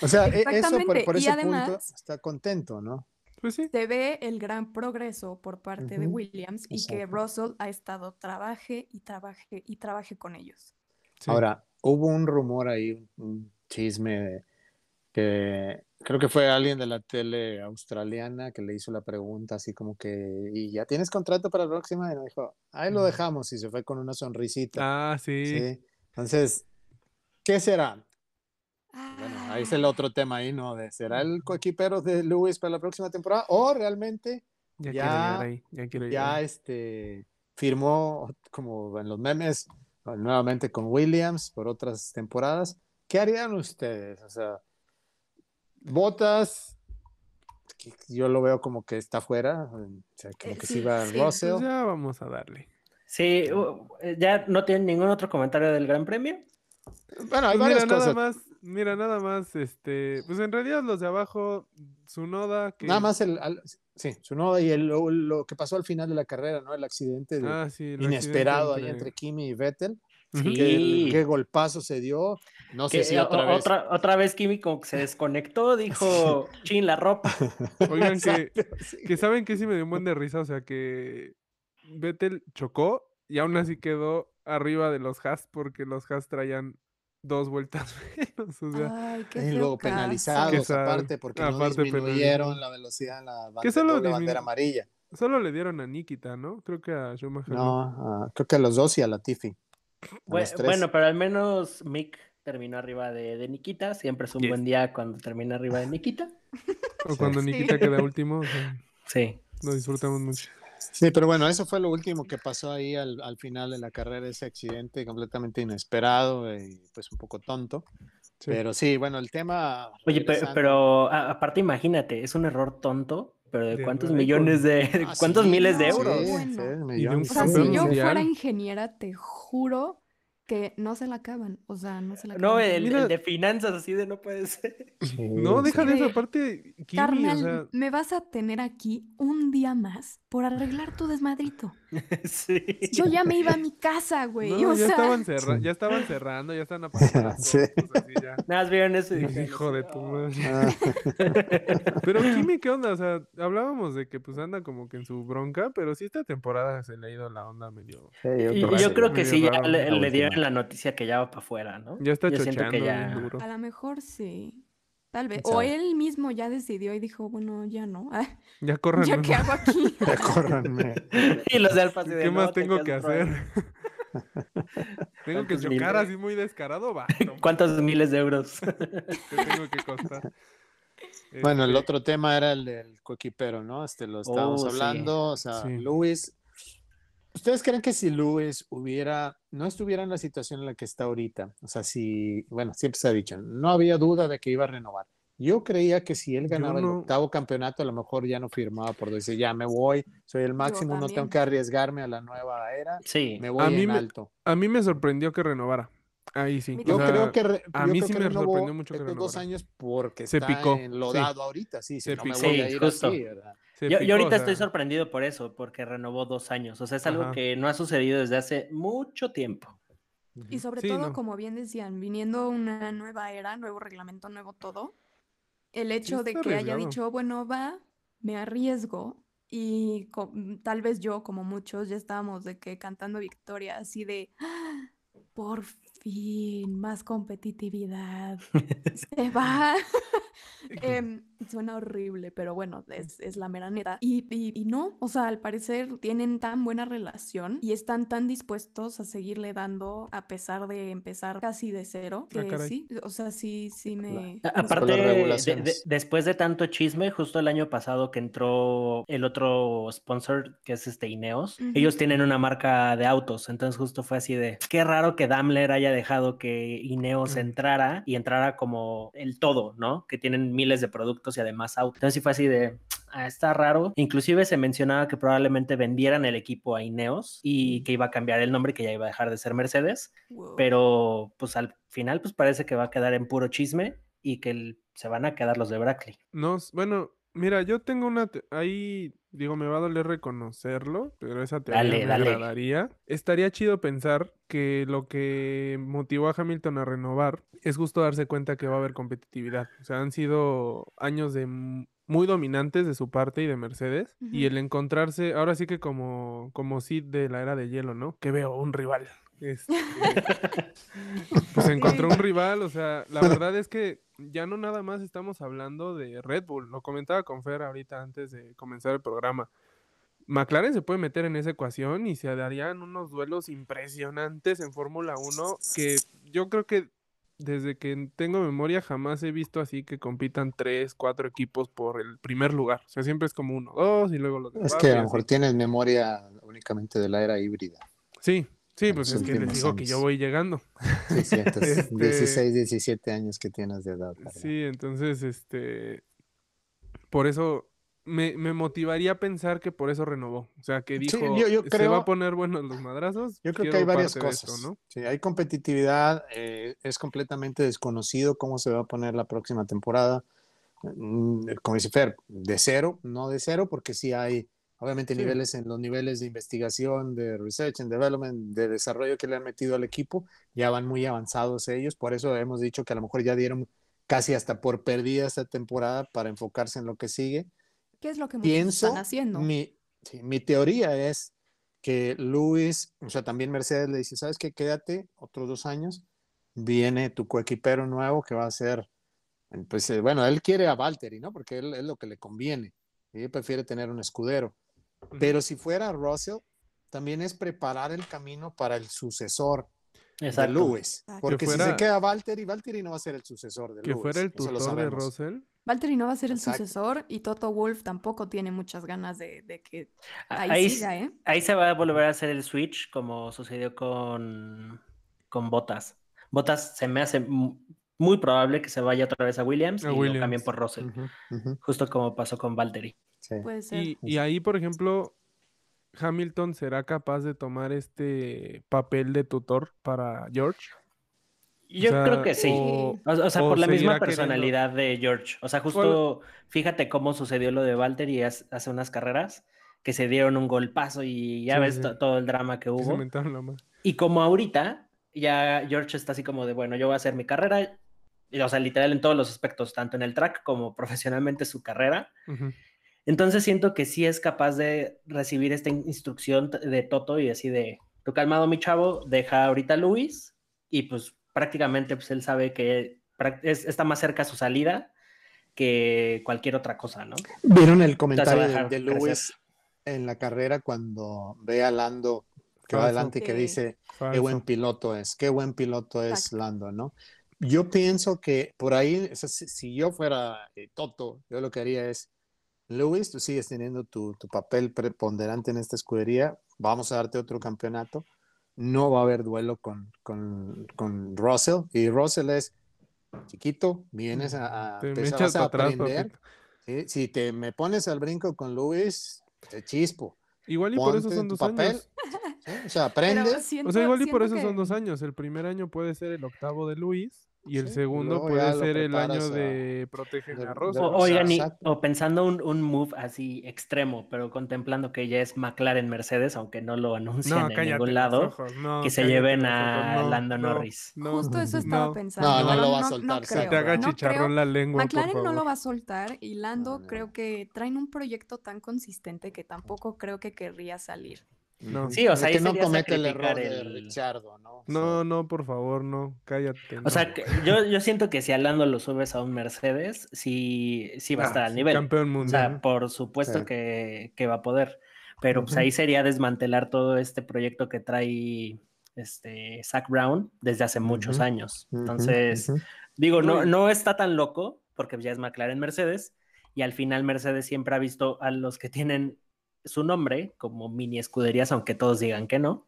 o sea, e, eso por, por ese punto está contento, ¿no? Pues se ve el gran progreso por parte de Williams y que Russell ha estado trabaje y trabaje y trabaje con ellos. Ahora, hubo un rumor ahí, un chisme que creo que fue alguien de la tele australiana que le hizo la pregunta así como que, ¿y ya tienes contrato para la próxima? Y me dijo, ahí lo dejamos y se fue con una sonrisita. Ah, sí. sí. Entonces, ¿qué será? Bueno, ahí es el otro tema ahí, ¿no? De, ¿Será el coequipero de Lewis para la próxima temporada? ¿O realmente ya, ya, este, firmó, como en los memes, nuevamente con Williams por otras temporadas? ¿Qué harían ustedes? O sea, Botas, yo lo veo como que está fuera, o sea, como que sí, va Russell. Pues ya vamos a darle. Sí, ¿ya no tienen ningún otro comentario del Gran Premio? Bueno, hay pues varias cosas. Nada más, Mira, nada más, este, pues en realidad los de abajo, su noda. Nada más el, sí, su noda y el, lo, que pasó al final de la carrera, ¿no? El accidente ah, inesperado ahí entre Kimi y Vettel. Sí. Qué, golpazo se dio. No sé si otra vez. Otra, vez Kimi como que se desconectó, dijo, chin, la ropa. Oigan, que, que saben que sí me dio un buen de risa, o sea que Vettel chocó y aún así quedó arriba de los Haas porque los Haas traían dos vueltas menos. O sea, Ay, qué y luego penalizados aparte porque no disminuyeron la velocidad en la, bandera, amarilla. Solo le dieron a Nikita, ¿no? Creo que a Schumacher. No, creo que a los dos y a Latifi. bueno, pero al menos Mick terminó arriba de, de Nikita. Siempre es un buen día cuando termina arriba de Nikita. O cuando Nikita queda último. sí. Lo disfrutamos mucho. Sí, pero bueno, eso fue lo último que pasó ahí al, al final de la carrera, ese accidente completamente inesperado y pues un poco tonto. Pero sí, bueno, el tema... Oye, pero, aparte imagínate, es un error tonto, pero de, cuántos millones de... Ah, ¿Cuántos miles de euros? o sea, si yo fuera ingeniera, te juro que no se la acaban, o sea, no se la acaban. No, el, de finanzas así de no puede ser. no, deja de esa parte, Carnal, me vas a tener aquí un día más por arreglar tu desmadrito. sí. Yo ya me iba a mi casa, güey. No, ya, estaban ya estaban cerrando, ya estaban apagando sí. ya. Nada más vieron eso y Hijo de tu madre. Ah. pero Kimi, ¿qué onda? O sea, hablábamos de que pues anda como que en su bronca, pero sí esta temporada se le ha ido la onda medio. y yo creo que sí, ya le, dieron la noticia que ya va para afuera, ¿no? Ya está chocheando ya... duro. A lo mejor sí. Tal vez. O él mismo ya decidió y dijo, bueno, ya no. ya corran. ¿Ya qué hago aquí? ya córranme. y los de Alfa ¿Qué más tengo que hacer? tengo que chocar así muy descarado, va. ¿Cuántos miles de euros? ¿Qué tengo que costar? Bueno, el este otro tema era el del coequipero, ¿no? Este lo estábamos oh, hablando. O sea, Luis. ¿Ustedes creen que si Luis hubiera, no estuviera en la situación en la que está ahorita? O sea, si, bueno, siempre se ha dicho, no había duda de que iba a renovar. Yo creía que si él ganaba el octavo campeonato, a lo mejor ya no firmaba por decir, ya me voy, soy el máximo, no tengo que arriesgarme a la nueva era. Sí. Me voy a mí en alto. a mí me sorprendió que renovara. Ahí sí. Yo creo que a mí sí me sorprendió mucho que dos años porque se está picó. enlodado ahorita, sí, se no picó. me voy a ir así, Yo, ahorita estoy sorprendido por eso, porque renovó dos años. O sea, es algo que no ha sucedido desde hace mucho tiempo. Y sobre todo, como bien decían, viniendo una nueva era, nuevo reglamento, nuevo todo, el hecho de que haya dicho, bueno, va, me arriesgo, y tal vez yo, como muchos, ya estábamos de que cantando victoria, así de, ¡Ah! por fin, más competitividad. Se va. Em, suena horrible, pero bueno, es, la mera neta. Y, y, no, o sea, al parecer tienen tan buena relación y están tan dispuestos a seguirle dando a pesar de empezar casi de cero. Ah, que sí, o sea, sí, sí me... Aparte, después de tanto chisme, justo el año pasado que entró el otro sponsor, que es este Ineos, ellos tienen una marca de autos, entonces justo fue así de, qué raro que Daimler haya dejado que Ineos entrara y entrara como el todo, ¿no? Que tienen miles de productos y además autos. Entonces sí fue así de, ah, está raro. Inclusive se mencionaba que probablemente vendieran el equipo a Ineos y que iba a cambiar el nombre, que ya iba a dejar de ser Mercedes. Pero pues al final pues parece que va a quedar en puro chisme y que se van a quedar los de Brackley. No, bueno, mira, yo tengo una... Ahí Digo, me va a doler reconocerlo, pero esa teoría me agradaría. Estaría chido pensar que lo que motivó a Hamilton a renovar es justo darse cuenta que va a haber competitividad. O sea, han sido años de muy dominantes de su parte y de Mercedes. Y el encontrarse, ahora sí que como, como Sid de la era de hielo, ¿no? Que veo un rival. Este, pues encontró un rival, o sea, la verdad es que ya no nada más estamos hablando de Red Bull, lo comentaba con Fer ahorita antes de comenzar el programa. McLaren se puede meter en esa ecuación y se darían unos duelos impresionantes en Fórmula 1 que yo creo que desde que tengo memoria jamás he visto así que compitan tres, cuatro equipos por el primer lugar. O sea, siempre es como uno, dos y luego los demás. Es que a lo mejor tienes memoria únicamente de la era híbrida. Sí, Sí, pues es que les digo que yo voy llegando. Sí, sí, entonces 16, 17 años que tienes de edad. Sí, entonces, este, por eso me, motivaría a pensar que por eso renovó. O sea, que dijo, se va a poner buenos los madrazos. Yo creo que hay varias cosas. ¿no? Sí, hay competitividad, eh, es completamente desconocido cómo se va a poner la próxima temporada. Mm, como dice Fer, de cero, no de cero, porque sí hay Obviamente niveles en los niveles de investigación, de research and development, de desarrollo que le han metido al equipo, ya van muy avanzados ellos. Por eso hemos dicho que a lo mejor ya dieron casi hasta por perdida esta temporada para enfocarse en lo que sigue. ¿Qué es lo que Pienso, están haciendo? Mi, mi teoría es que Luis, o sea, también Mercedes le dice, ¿sabes qué? Quédate otros dos años. Viene tu coequipero nuevo que va a ser, pues eh, bueno, él quiere a Valtteri, ¿no? Porque él es lo que le conviene. Y él prefiere tener un escudero. Pero si fuera Russell, también es preparar el camino para el sucesor de Lewis. Porque si se queda Valtteri, Valtteri no va a ser el sucesor de que Lewis. Que fuera el tutor de Russell. Valtteri no va a ser el sucesor y Toto Wolf tampoco tiene muchas ganas de, que ahí, siga, ¿eh? Ahí se va a volver a hacer el switch como sucedió con, con Botas. Botas se me hace muy probable que se vaya otra vez a Williams y también por Russell. Justo como pasó con Valtteri. Puede ser. Y, ahí, por ejemplo, Hamilton será capaz de tomar este papel de tutor para George. Yo creo que sí. O, sea, por la misma personalidad de George. O sea, justo fíjate cómo sucedió lo de Valtteri hace unas carreras, que se dieron un golpazo y ya ves todo el drama que hubo. Y como ahorita, ya George está así como de, bueno, yo voy a hacer mi carrera, o sea, literal en todos los aspectos, tanto en el track como profesionalmente su carrera. Entonces siento que sí es capaz de recibir esta instrucción de Toto y así de, tú calmado mi chavo, deja ahorita a Luis y pues prácticamente pues él sabe que está más cerca a su salida que cualquier otra cosa, ¿no? ¿Vieron el comentario de, Luis en la carrera cuando ve a Lando que va adelante y que dice, qué buen piloto es, qué buen piloto es Lando, ¿no? Yo pienso que por ahí, si, yo fuera eh, Toto, yo lo que haría es, Luis, tú sigues teniendo tu, tu, papel preponderante en esta escudería, vamos a darte otro campeonato, no va a haber duelo con, con, con Russell, y Russell es chiquito, vienes a, te, vas a aprender, si te me pones al brinco con Luis, te chispo. Igual y por eso son dos años. O sea, aprende. o sea, igual y por eso son dos años. El primer año puede ser el octavo de Luis y el segundo puede ser el año de proteger a Rosa. O, o pensando un, un, move así extremo, pero contemplando que ya es McLaren Mercedes, aunque no lo anuncian en ningún lado, que se lleven a Lando Norris. Justo eso estaba pensando. No, no lo va a soltar. Se te haga chicharrón la lengua. McLaren no lo va a soltar y Lando creo que traen un proyecto tan consistente que tampoco creo que querría salir. No. Sí, o sea, que no comete el error de Richardo, ¿no? No, no, por favor, no, cállate. O sea, yo, yo siento que si Alando lo subes a un Mercedes, sí, sí va a ah, estar al nivel. Campeón mundial. O sea, por supuesto que, que, va a poder. Pero pues ahí sería desmantelar todo este proyecto que trae este Zach Brown desde hace muchos años. Entonces, digo, no, no está tan loco, porque ya es McLaren Mercedes, y al final Mercedes siempre ha visto a los que tienen su nombre como mini escuderías, aunque todos digan que no,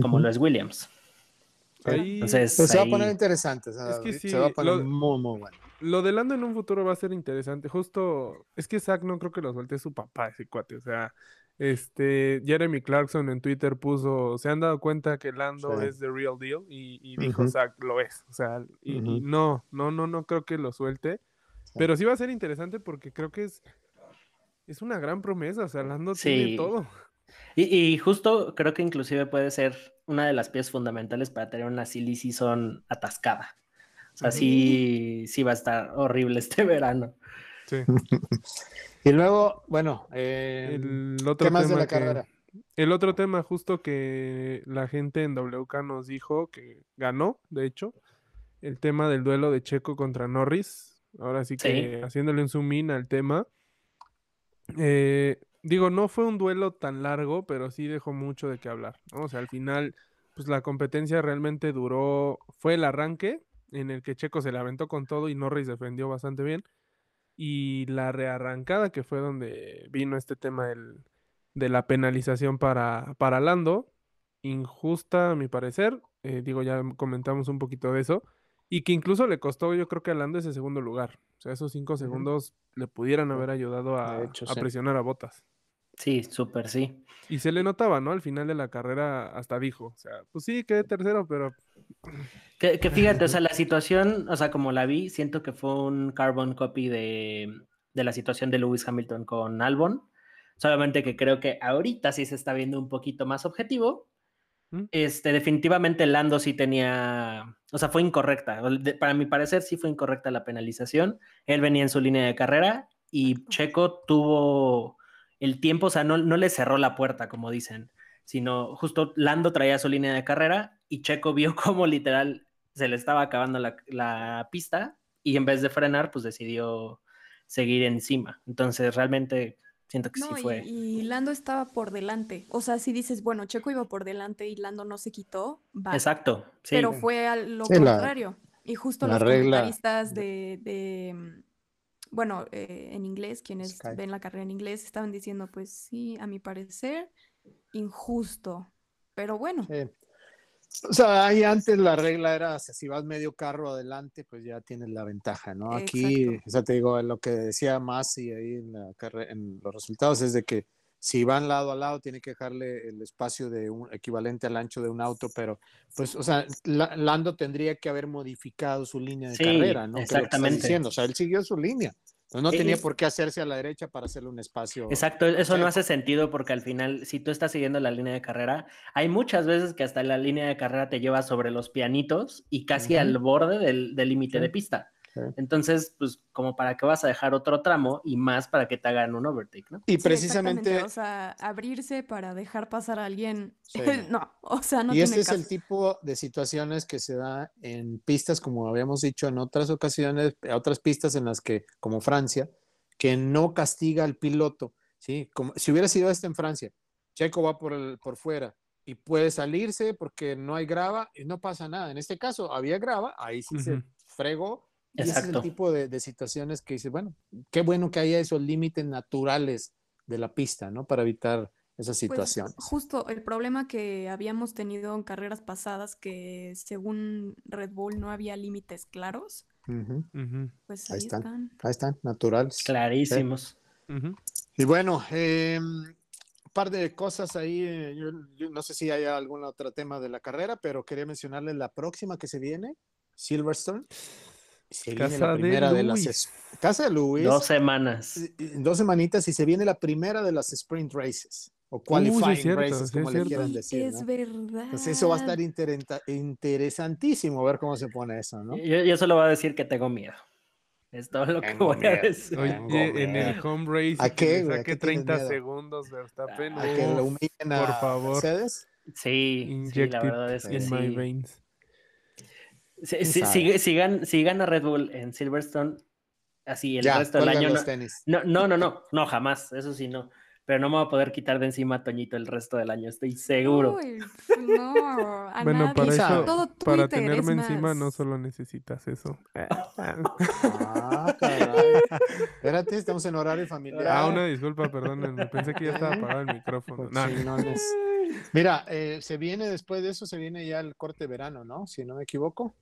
como lo es Williams. Entonces, se va a poner interesante. es que sí, se va a poner lo, muy, muy bueno. Lo de Lando en un futuro va a ser interesante. Justo, es que Zach no creo que lo suelte su papá, ese cuate. O sea, este, Jeremy Clarkson en Twitter puso, se han dado cuenta que Lando es the real deal y, dijo Zach, lo es. O sea, y, no, no, no, no creo que lo suelte. Pero sí va a ser interesante porque creo que es es una gran promesa, o sea, Lando tiene todo. Y, justo creo que inclusive puede ser una de las piezas fundamentales para tener una silly season atascada. O sea, sí, sí va a estar horrible este verano. Sí. y luego, bueno, eh, el otro ¿qué más de la carrera? El otro tema justo que la gente en WK nos dijo que ganó, de hecho, el tema del duelo de Checo contra Norris. Ahora sí que haciéndole un zoom in al tema. Eh, digo, no fue un duelo tan largo, pero sí dejó mucho de qué hablar, O sea, al final, pues la competencia realmente duró, fue el arranque en el que Checo se le aventó con todo y Norris defendió bastante bien. Y la rearrancada que fue donde vino este tema de la penalización para, para Lando, injusta a mi parecer, eh, digo, ya comentamos un poquito de eso, y que incluso le costó yo creo que a Lando ese segundo lugar. O sea, esos cinco segundos le pudieran haber ayudado a, presionar a Botas. Sí, súper sí. Y se le notaba, ¿no? Al final de la carrera hasta dijo, o sea, pues sí, quedé tercero, pero... Que, fíjate, o sea, la situación, o sea, como la vi, siento que fue un carbon copy de, de la situación de Lewis Hamilton con Albon, solamente que creo que ahorita sí se está viendo un poquito más objetivo, este, definitivamente Lando sí tenía, o sea, fue incorrecta. Para mi parecer sí fue incorrecta la penalización. Él venía en su línea de carrera y Checo tuvo el tiempo, o sea, no, no le cerró la puerta, como dicen, sino justo Lando traía su línea de carrera y Checo vio como literal se le estaba acabando la, la pista y en vez de frenar, pues decidió seguir encima. Entonces, realmente Siento que sí fue. Y, Lando estaba por delante. O sea, si dices, bueno, Checo iba por delante y Lando no se quitó, va. Exacto. Pero fue a lo contrario. y justo los comentaristas de, mm, bueno, eh, en inglés, quienes ven la carrera en inglés, estaban diciendo, pues sí, a mi parecer, injusto. Pero bueno. O sea, ahí antes la regla era, si vas medio carro adelante, pues ya tienes la ventaja, ¿no? Aquí, o sea, te digo, lo que decía más y ahí en, la en los resultados es de que si van lado a lado, tiene que dejarle el espacio de un equivalente al ancho de un auto, pero pues, o sea, Lando tendría que haber modificado su línea de carrera, ¿no? Exactamente. diciendo, o sea, él siguió su línea. No tenía por qué hacerse a la derecha para hacerle un espacio. Exacto, eso no hace sentido porque al final, si tú estás siguiendo la línea de carrera, hay muchas veces que hasta la línea de carrera te lleva sobre los pianitos y casi al borde del límite de pista. Entonces, pues, como para qué vas a dejar otro tramo y más para que te hagan un overtake, ¿no? Y precisamente. O sea, abrirse para dejar pasar a alguien. no, o sea, no Y ese es el tipo de situaciones que se da en pistas, como habíamos dicho en otras ocasiones, otras pistas en las que, como Francia, que no castiga al piloto, ¿sí? Como si hubiera sido este en Francia, Checo va por, el, por fuera y puede salirse porque no hay grava y no pasa nada. En este caso había grava, ahí sí se fregó y ese es el tipo de, situaciones que dice, bueno, qué bueno que haya esos límites naturales de la pista, ¿no? Para evitar esas pues, situaciones. justo el problema que habíamos tenido en carreras pasadas, que según Red Bull no había límites claros, pues ahí, están, Ahí están, naturales. Clarísimos. Y bueno, eh, un par de cosas ahí, eh, yo, no sé si hay algún otro tema de la carrera, pero quería mencionarles la próxima que se viene, Silverstone. Se Casa la primera de, las Casa de Luis. Dos semanas. Dos semanitas y se viene la primera de las sprint races o qualifying races, como le quieran decir. Es verdad. Entonces eso va a estar interesantísimo ver cómo se pone eso, ¿no? Yo, solo voy a decir que tengo miedo. Es todo lo que voy a decir. Oye, en el home race, ¿a qué? Saque 30 segundos, Verstappen. ¿A que lo humillen a por favor. Mercedes? Sí, sí, la verdad es que in my veins. Si, gana Red Bull en Silverstone, así el resto del año. No, no, no, no, no, jamás, eso sí, no. Pero no me voy a poder quitar de encima a Toñito el resto del año, estoy seguro. no, bueno, para eso, para tenerme encima no solo necesitas eso. Ah, caray. Espérate, estamos en horario familiar. Ah, una disculpa, perdón, pensé que ya estaba apagado el micrófono. No. Mira, eh, se viene después de eso, se viene ya el corte verano, ¿no? Si no me equivoco.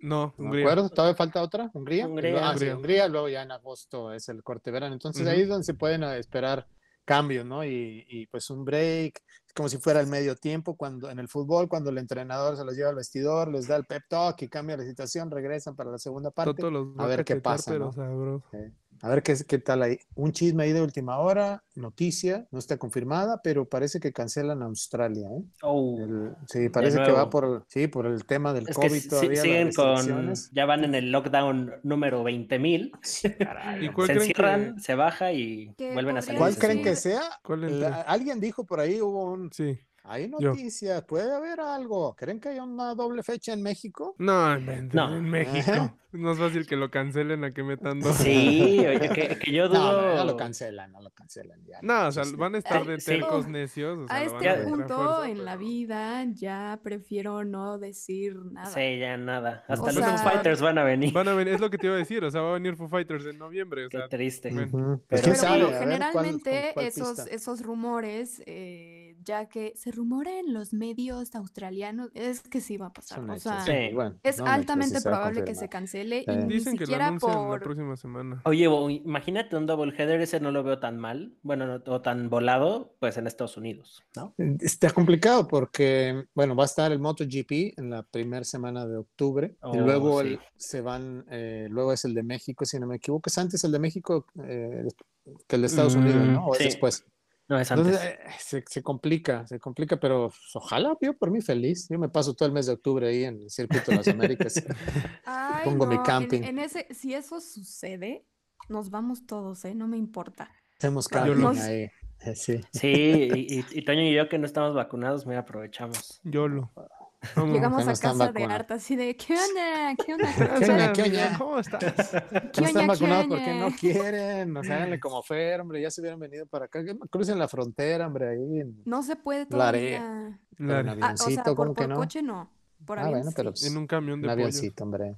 No, Hungría. ¿De acuerdo? ¿Todavía falta otra? ¿Hungría? Hungría. Ah, Hungría. luego ya en agosto es el corte verano. Entonces ahí es donde se pueden eh, esperar cambios, ¿no? Y, y, pues un break, como si fuera el medio tiempo cuando en el fútbol, cuando el entrenador se los lleva al vestidor, les da el pep talk y cambia la situación, regresan para la segunda parte. a ver qué pasa. ¿no? A ver qué, qué tal ahí. Un chisme ahí de última hora, noticia, no está confirmada, pero parece que cancelan a Australia. ¿eh? Oh, sí, parece que va por, sí, por el tema del COVID todavía. Siguen con, ya van en el lockdown número 20.000. se encierran, se baja y vuelven a salir. ¿Cuál creen que sea? alguien dijo por ahí, hubo un... Sí hay noticias, puede haber algo. ¿Creen que hay una doble fecha en México? No, en México. No es fácil que lo cancelen a que metan dos. Sí, oye, que, yo dudo. No, lo cancelan, no lo cancelan ya. No, o sea, van a estar de tercos necios. a este punto en la vida ya prefiero no decir nada. Sí, ya nada. Hasta los Foo Fighters van a venir. Van a venir, es lo que te iba a decir, o sea, va a venir Foo Fighters en noviembre. O Qué triste. Pero, generalmente esos, esos rumores, eh, ya que se rumora en los medios australianos, es que sí va a pasar. O sea, es altamente probable que se cancele Dicen que lo anuncian la próxima semana. Oye, imagínate un double header, ese no lo veo tan mal, bueno, no, o tan volado, pues en Estados Unidos, ¿no? Está complicado porque, bueno, va a estar el MotoGP en la primera semana de octubre y oh, luego se van, eh, luego es el de México, si no me equivoco, es antes el de México eh, que el de Estados Unidos, ¿no? O es después. No, es antes. Eh, se, complica, se complica, pero pues, ojalá, yo por mí feliz. Yo me paso todo el mes de octubre ahí en el Circuito de las Américas. pongo mi camping. En, ese, si eso sucede, nos vamos todos, ¿eh? No me importa. Hacemos camping ahí. Eh, sí, sí y, y, Toño y yo que no estamos vacunados, me aprovechamos. Yo lo. Llegamos a casa de harta así de ¿qué onda? ¿Qué onda? ¿Qué onda? ¿Qué onda? ¿Cómo estás? No están vacunados porque no quieren. O sea, háganle como Fer, hombre. Ya se hubieran venido para acá. Crucen la frontera, hombre, ahí. No se puede todavía. En avioncito, ah, o ¿cómo que no? coche no. Por ah, bueno, pero en un camión de un avioncito, hombre.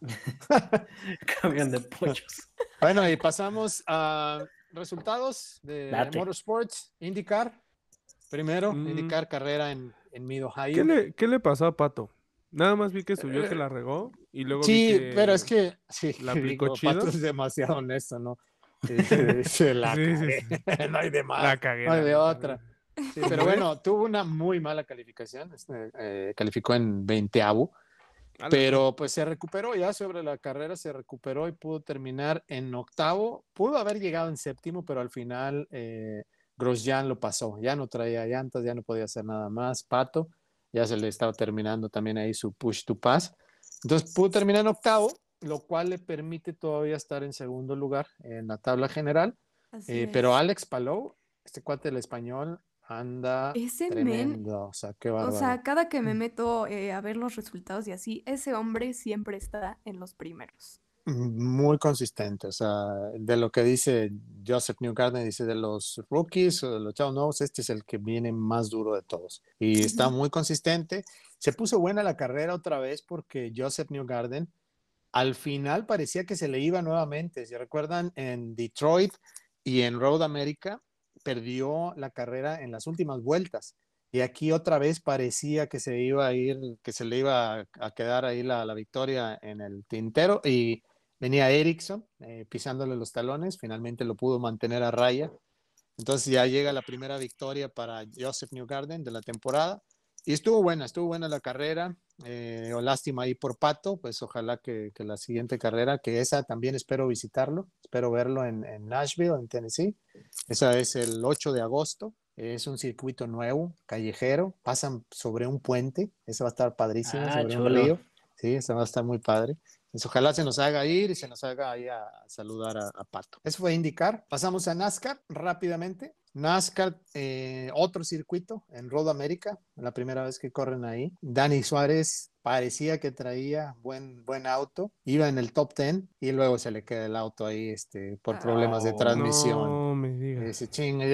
camión de pollos. Bueno, y pasamos a resultados de Motorsports, IndyCar. Primero, mm. IndyCar carrera en en Mid Ohio. ¿Qué le, ¿Qué le pasó a Pato? Nada más vi que subió que la regó y luego sí, vi que pero es que sí, la aplicó chido. Pato es demasiado honesto, ¿no? La no hay de más. no hay de otra. pero bueno, tuvo una muy mala calificación. Este, eh, calificó en 20 avo. Pero pues se recuperó ya sobre la carrera, se recuperó y pudo terminar en octavo. Pudo haber llegado en séptimo, pero al final eh, Grosjean lo pasó. Ya no traía llantas, ya no podía hacer nada más. Pato, ya se le estaba terminando también ahí su push to pass. Entonces pudo terminar en octavo, lo cual le permite todavía estar en segundo lugar en la tabla general. Eh, pero Alex Palou, este cuate del español, anda ese tremendo. o, sea, qué o sea, cada que me mm. meto eh, a ver los resultados y así, ese hombre siempre está en los primeros. Muy consistente, o sea, de lo que dice Joseph Newgarden, dice de los rookies o de los chavos nuevos, este es el que viene más duro de todos. Y está muy consistente. Se puso buena la carrera otra vez porque Joseph Newgarden al final parecía que se le iba nuevamente. Si recuerdan, en Detroit y en Road America perdió la carrera en las últimas vueltas. Y aquí otra vez parecía que se iba a ir, que se le iba a, quedar ahí la, la, victoria en el tintero. Y venía Ericsson eh, pisándole los talones, finalmente lo pudo mantener a raya. Entonces ya llega la primera victoria para Joseph Newgarden de la temporada. Y estuvo buena, estuvo buena la carrera. Eh, lástima ahí por Pato, pues ojalá que, que, la siguiente carrera, que esa también espero visitarlo, espero verlo en, en, Nashville, en Tennessee. Esa es el 8 de agosto, es un circuito nuevo, callejero, pasan sobre un puente, ese va a estar padrísimo, ah, sobre un río. Sí, ese va a estar muy padre. Pues ojalá se nos haga ir y se nos haga ahí a saludar a, a Pato. Eso fue indicar. Pasamos a NASCAR rápidamente. NASCAR, eh, otro circuito en Road America, la primera vez que corren ahí. Dani Suárez parecía que traía buen, buen auto, iba en el top 10 y luego se le queda el auto ahí este, por problemas de transmisión. No me digas.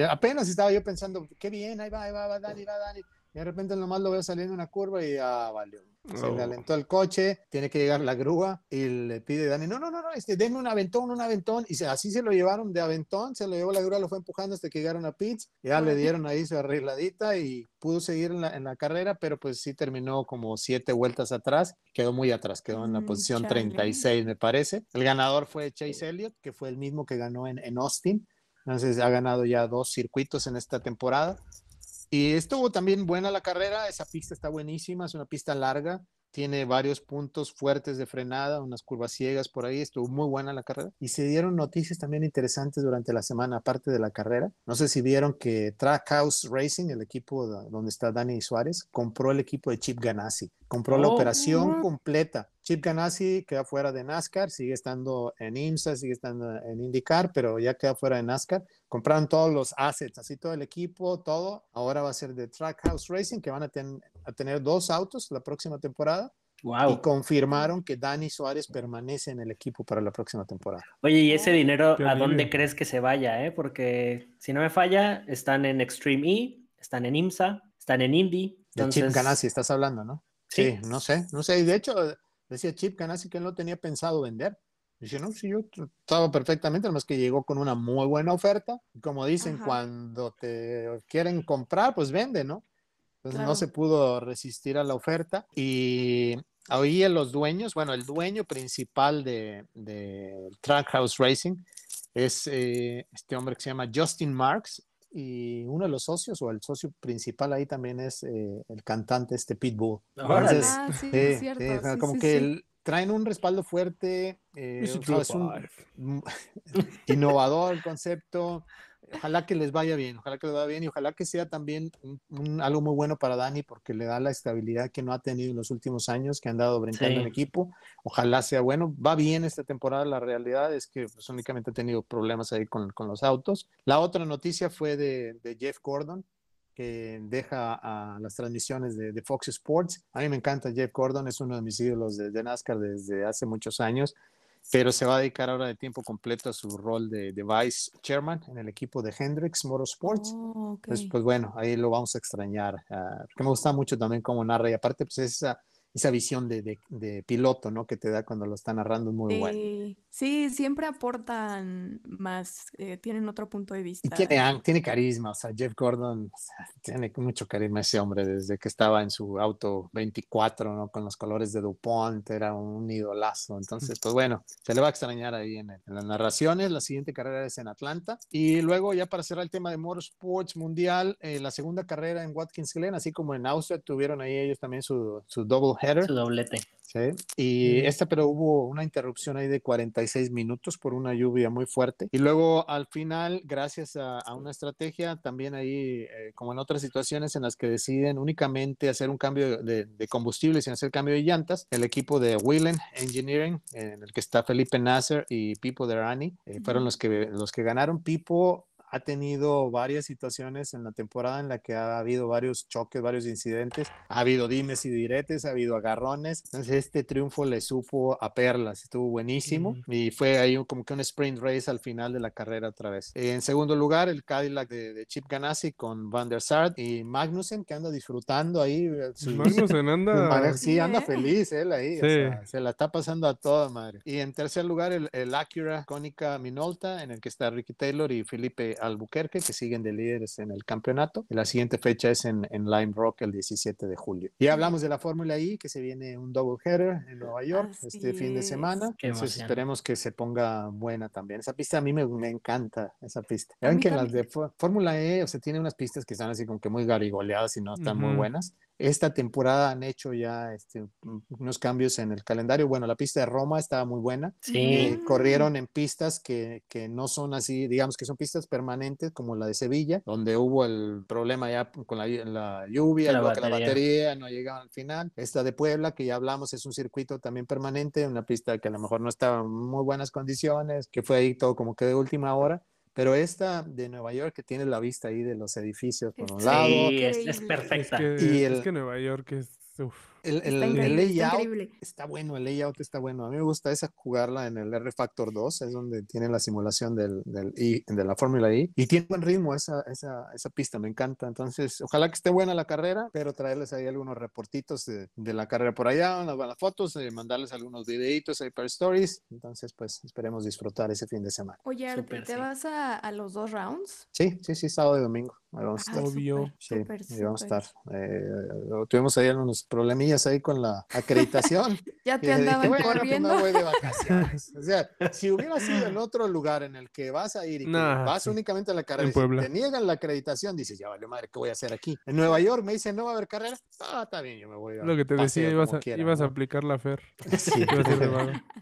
apenas estaba yo pensando, qué bien, ahí va, ahí va, va Dani, va Dani. Y de repente nomás lo veo saliendo en una curva y ya valió. Se le alentó el coche, tiene que llegar la grúa y le pide a Dani, no, no, no, no, este, denme un aventón, un aventón. Y así se lo llevaron de aventón, se lo llevó la grúa, lo fue empujando hasta que llegaron a Pitts. Ya le dieron ahí su arregladita y pudo seguir en la, en la, carrera, pero pues sí terminó como siete vueltas atrás. Quedó muy atrás, quedó en la mm, posición 36, me parece. El ganador fue Chase Elliott, que fue el mismo que ganó en, en Austin. Entonces ha ganado ya dos circuitos en esta temporada. Y estuvo también buena la carrera, esa pista está buenísima, es una pista larga, tiene varios puntos fuertes de frenada, unas curvas ciegas por ahí, estuvo muy buena la carrera. Y se dieron noticias también interesantes durante la semana, aparte de la carrera. No sé si vieron que Trackhouse Racing, el equipo donde está Dani Suárez, compró el equipo de Chip Ganassi, compró la oh, operación completa. Chip Ganassi queda fuera de NASCAR, sigue estando en IMSA, sigue estando en IndyCar, pero ya queda fuera de NASCAR. Compraron todos los assets, así todo el equipo, todo. Ahora va a ser de Trackhouse Racing, que van a, a tener dos autos la próxima temporada. Wow. Y confirmaron que Dani Suárez permanece en el equipo para la próxima temporada. Oye, ¿y ese dinero a dónde crees que se vaya? Eh? Porque si no me falla, están en Extreme E, están en IMSA, están en Indy. Entonces... De Chip Ganassi estás hablando, ¿no? Sí. sí, no sé, no sé. Y de hecho, Decía Chip Ganassi que él no tenía pensado vender. Dice, no, sí, yo estaba perfectamente, además que llegó con una muy buena oferta. Como dicen, cuando te quieren comprar, pues vende, ¿no? Entonces no se pudo resistir a la oferta. Y oí a los dueños, bueno, el dueño principal de, de Trackhouse Racing es eh, este hombre que se llama Justin Marks. Y uno de los socios, o el socio principal ahí también es eh, el cantante este Pitbull. Entonces, ah, sí, es cierto. como que traen un respaldo fuerte, eh, es un innovador el concepto, ojalá que les vaya bien, ojalá que les vaya bien y ojalá que sea también algo muy bueno para Dani porque le da la estabilidad que no ha tenido en los últimos años, que han dado brincando en equipo. Ojalá sea bueno. Va bien esta temporada, la realidad es que pues, únicamente ha tenido problemas ahí con, con, los autos. La otra noticia fue de, de Jeff Gordon, que deja a las transmisiones de, de, Fox Sports. A mí me encanta Jeff Gordon, es uno de mis ídolos de, de NASCAR desde hace muchos años pero se va a dedicar ahora de tiempo completo a su rol de, vice chairman en el equipo de Hendrix Motorsports. Oh, pues, pues, bueno, ahí lo vamos a extrañar, uh, porque me gusta mucho también cómo narra y aparte pues esa, esa visión de, de, piloto, ¿no? Que te da cuando lo están narrando muy bueno. Sí, siempre aportan más, eh, tienen otro punto de vista. Y tiene, tiene carisma, o sea, Jeff Gordon tiene mucho carisma ese hombre desde que estaba en su auto 24, ¿no? Con los colores de DuPont, era un idolazo. Entonces, pues bueno, se le va a extrañar ahí en, las narraciones. La siguiente carrera es en Atlanta. Y luego, ya para cerrar el tema de Motorsports Mundial, eh, la segunda carrera en Watkins Glen, así como en Austria, tuvieron ahí ellos también su, su double header. Su doblete. Sí, y esta, pero hubo una interrupción ahí de 46 minutos por una lluvia muy fuerte. Y luego al final, gracias a, una estrategia, también ahí, eh, como en otras situaciones en las que deciden únicamente hacer un cambio de, combustible sin hacer cambio de llantas, el equipo de Whelan Engineering, en el que está Felipe Nasser y Pipo Derani, eh, fueron los que, los que ganaron. Pipo ha tenido varias situaciones en la temporada en la que ha habido varios choques, varios incidentes, ha habido dimes y diretes, ha habido agarrones. Entonces este triunfo le supo a perlas, estuvo buenísimo y fue ahí como que un sprint race al final de la carrera otra vez. En segundo lugar, el Cadillac de, Chip Ganassi con Van der Sar y Magnussen que anda disfrutando ahí. Eh, Magnussen anda... Sí, anda feliz él ahí, se la está pasando a toda madre. Y en tercer lugar, el, el Acura Cónica Minolta en el que está Ricky Taylor y Felipe Albuquerque, que siguen de líderes en el campeonato. la siguiente fecha es en, en Lime Rock el 17 de julio. Y hablamos de la Fórmula I, que se viene un double header en Nueva York este fin de semana. Entonces esperemos que se ponga buena también. Esa pista a mí me, me encanta, esa pista. Ven que las de Fórmula E, o sea, tiene unas pistas que están así como que muy garigoleadas y no están muy buenas. Esta temporada han hecho ya este, unos cambios en el calendario. Bueno, la pista de Roma estaba muy buena. Sí. Eh, corrieron en pistas que, que, no son así, digamos que son pistas permanentes como la de Sevilla, donde hubo el problema ya con la, la lluvia, la, batería. la batería no llegaba al final. Esta de Puebla, que ya hablamos, es un circuito también permanente, una pista que a lo mejor no estaba en muy buenas condiciones, que fue ahí todo como que de última hora pero esta de Nueva York que tiene la vista ahí de los edificios por un lado. Sí, es, perfecta. y es que Nueva York es el, el, layout está, bueno, el layout está bueno. A mí me gusta esa jugarla en el R Factor 2, es donde tiene la simulación del, del de la Fórmula I. Y tiene buen ritmo esa, esa, esa, pista, me encanta. Entonces, ojalá que esté buena la carrera, pero traerles ahí algunos reportitos de, de la carrera por allá, unas buenas fotos, eh, mandarles algunos videitos ahí para stories. Entonces, pues esperemos disfrutar ese fin de semana. Oye, ¿te vas a, a, los dos rounds? Sí, sí, sí, sábado y domingo. Ahí vamos a estar. Obvio. sí, ahí vamos a estar. Eh, tuvimos ahí algunos problemillas ahí con la acreditación. ya te andaban pues corriendo. voy de vacaciones. O sea, si hubiera sido en otro lugar en el que vas a ir y vas únicamente a la carrera, y te niegan la acreditación, dices, ya vale madre, ¿qué voy a hacer aquí? En Nueva York me dicen, no va a haber carrera. Ah, está bien, yo me voy a. Lo que te decía, ibas, a, ibas a aplicar la FER. Sí.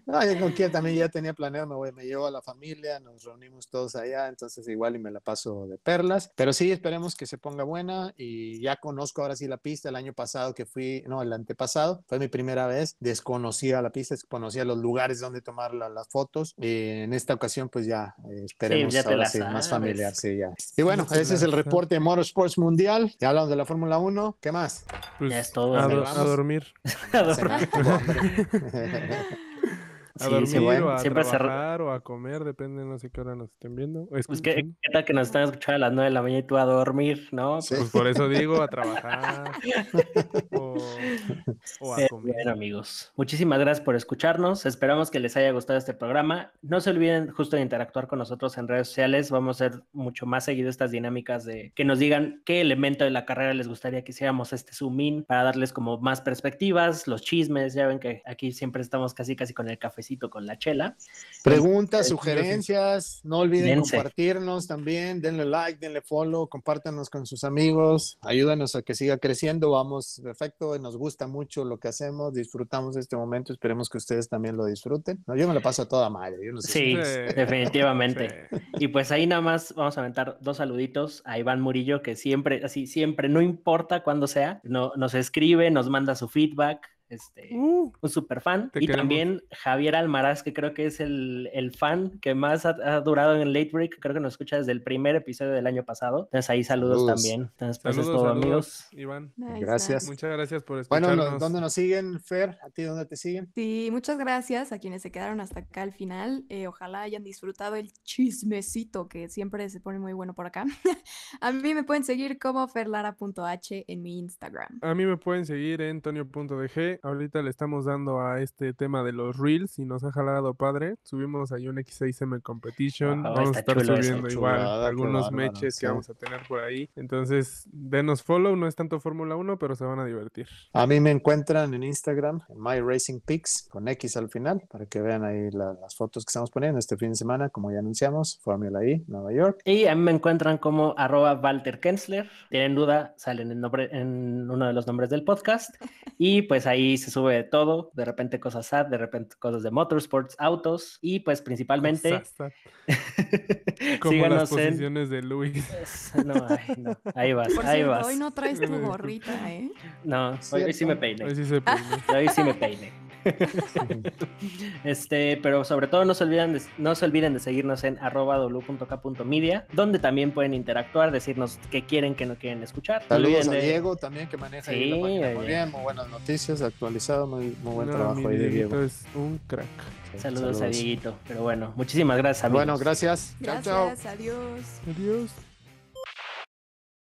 no, yo con quien también ya tenía planeado, me, voy, me llevo a la familia, nos reunimos todos allá, entonces igual y me la paso de perlas. Pero sí, esperemos que se ponga buena y ya conozco ahora sí la pista. El año pasado que fui, no, el antepasado, fue mi primera vez, desconocía la pista, desconocía los lugares donde tomar las fotos. Y en esta ocasión, pues ya eh, esperemos ahora sí, más familiar, sí, ya. Y bueno, ese es el reporte de Motorsports Mundial. Ya hablamos de la Fórmula 1. ¿Qué más? Pues ya es todo. a, dormir. a dormir. a dormir o a trabajar o a comer, depende, no sé qué hora nos estén viendo. Pues qué, tal que nos están escuchando a las 9 de la mañana y tú a dormir, ¿no? Pues por eso digo, a trabajar o, a comer. Bueno, amigos, muchísimas gracias por escucharnos. Esperamos que les haya gustado este programa. No se olviden justo de interactuar con nosotros en redes sociales. Vamos a hacer mucho más seguido estas dinámicas de que nos digan qué elemento de la carrera les gustaría que hiciéramos este zoom in para darles como más perspectivas, los chismes. Ya ven que aquí siempre estamos casi casi con el café con la chela. Preguntas, sugerencias, no olviden compartirnos también, denle like, denle follow, compártanos con sus amigos, ayúdanos a que siga creciendo, vamos, perfecto, nos gusta mucho lo que hacemos, disfrutamos este momento, esperemos que ustedes también lo disfruten. No, yo me lo paso a toda madre. sí, definitivamente. Y pues ahí nada más vamos a aventar dos saluditos a Iván Murillo, que siempre, así, siempre, no importa cuándo sea, no, nos escribe, nos manda su feedback, este, uh, un super fan. Y también Javier Almaraz, que creo que es el, el fan que más ha, durado en el Late Break, creo que nos escucha desde el primer episodio del año pasado. Entonces ahí saludos, también. Entonces, pues saludos, es todo, amigos. Iván. gracias. Muchas gracias por escucharnos. Bueno, ¿dónde nos siguen, Fer? ¿A ti dónde te siguen? Sí, muchas gracias a quienes se quedaron hasta acá al final. Eh, ojalá hayan disfrutado el chismecito que siempre se pone muy bueno por acá. a mí me pueden seguir como ferlara.h en mi Instagram. A mí me pueden seguir en tonio.dg ahorita le estamos dando a este tema de los reels y nos ha jalado padre. Subimos ahí un X6M Competition. vamos a estar subiendo igual algunos meches que vamos a tener por ahí. Entonces, denos follow, no es tanto Fórmula 1, pero se van a divertir. A mí me encuentran en Instagram, en My Racing Pics, con X al final, para que vean ahí las fotos que estamos poniendo este fin de semana, como ya anunciamos, Fórmula I, Nueva York. Y a mí me encuentran como arroba Walter Kensler. Tienen duda, salen en, nombre, en uno de los nombres del podcast. Y pues ahí se sube todo, de repente cosas sad, de repente cosas de motorsports, autos y pues principalmente... como las posiciones de Luis. No, no, ahí vas, ahí vas. Hoy no traes tu gorrita, ¿eh? No, hoy, sí me peiné. Hoy sí se peiné. Hoy sí me peiné. este, pero sobre todo no se olviden de, no se olviden de seguirnos en arroba w.k.media, donde también pueden interactuar, decirnos qué quieren, qué no quieren escuchar. Saludos a Diego también que maneja ahí la página muy bien, muy buenas noticias, actualizado, muy, muy buen trabajo ahí de Diego. Es un crack. Saludos, a Dieguito. Pero bueno, muchísimas gracias. Amigos. Bueno, gracias. Gracias, chao, chao. adiós. Adiós.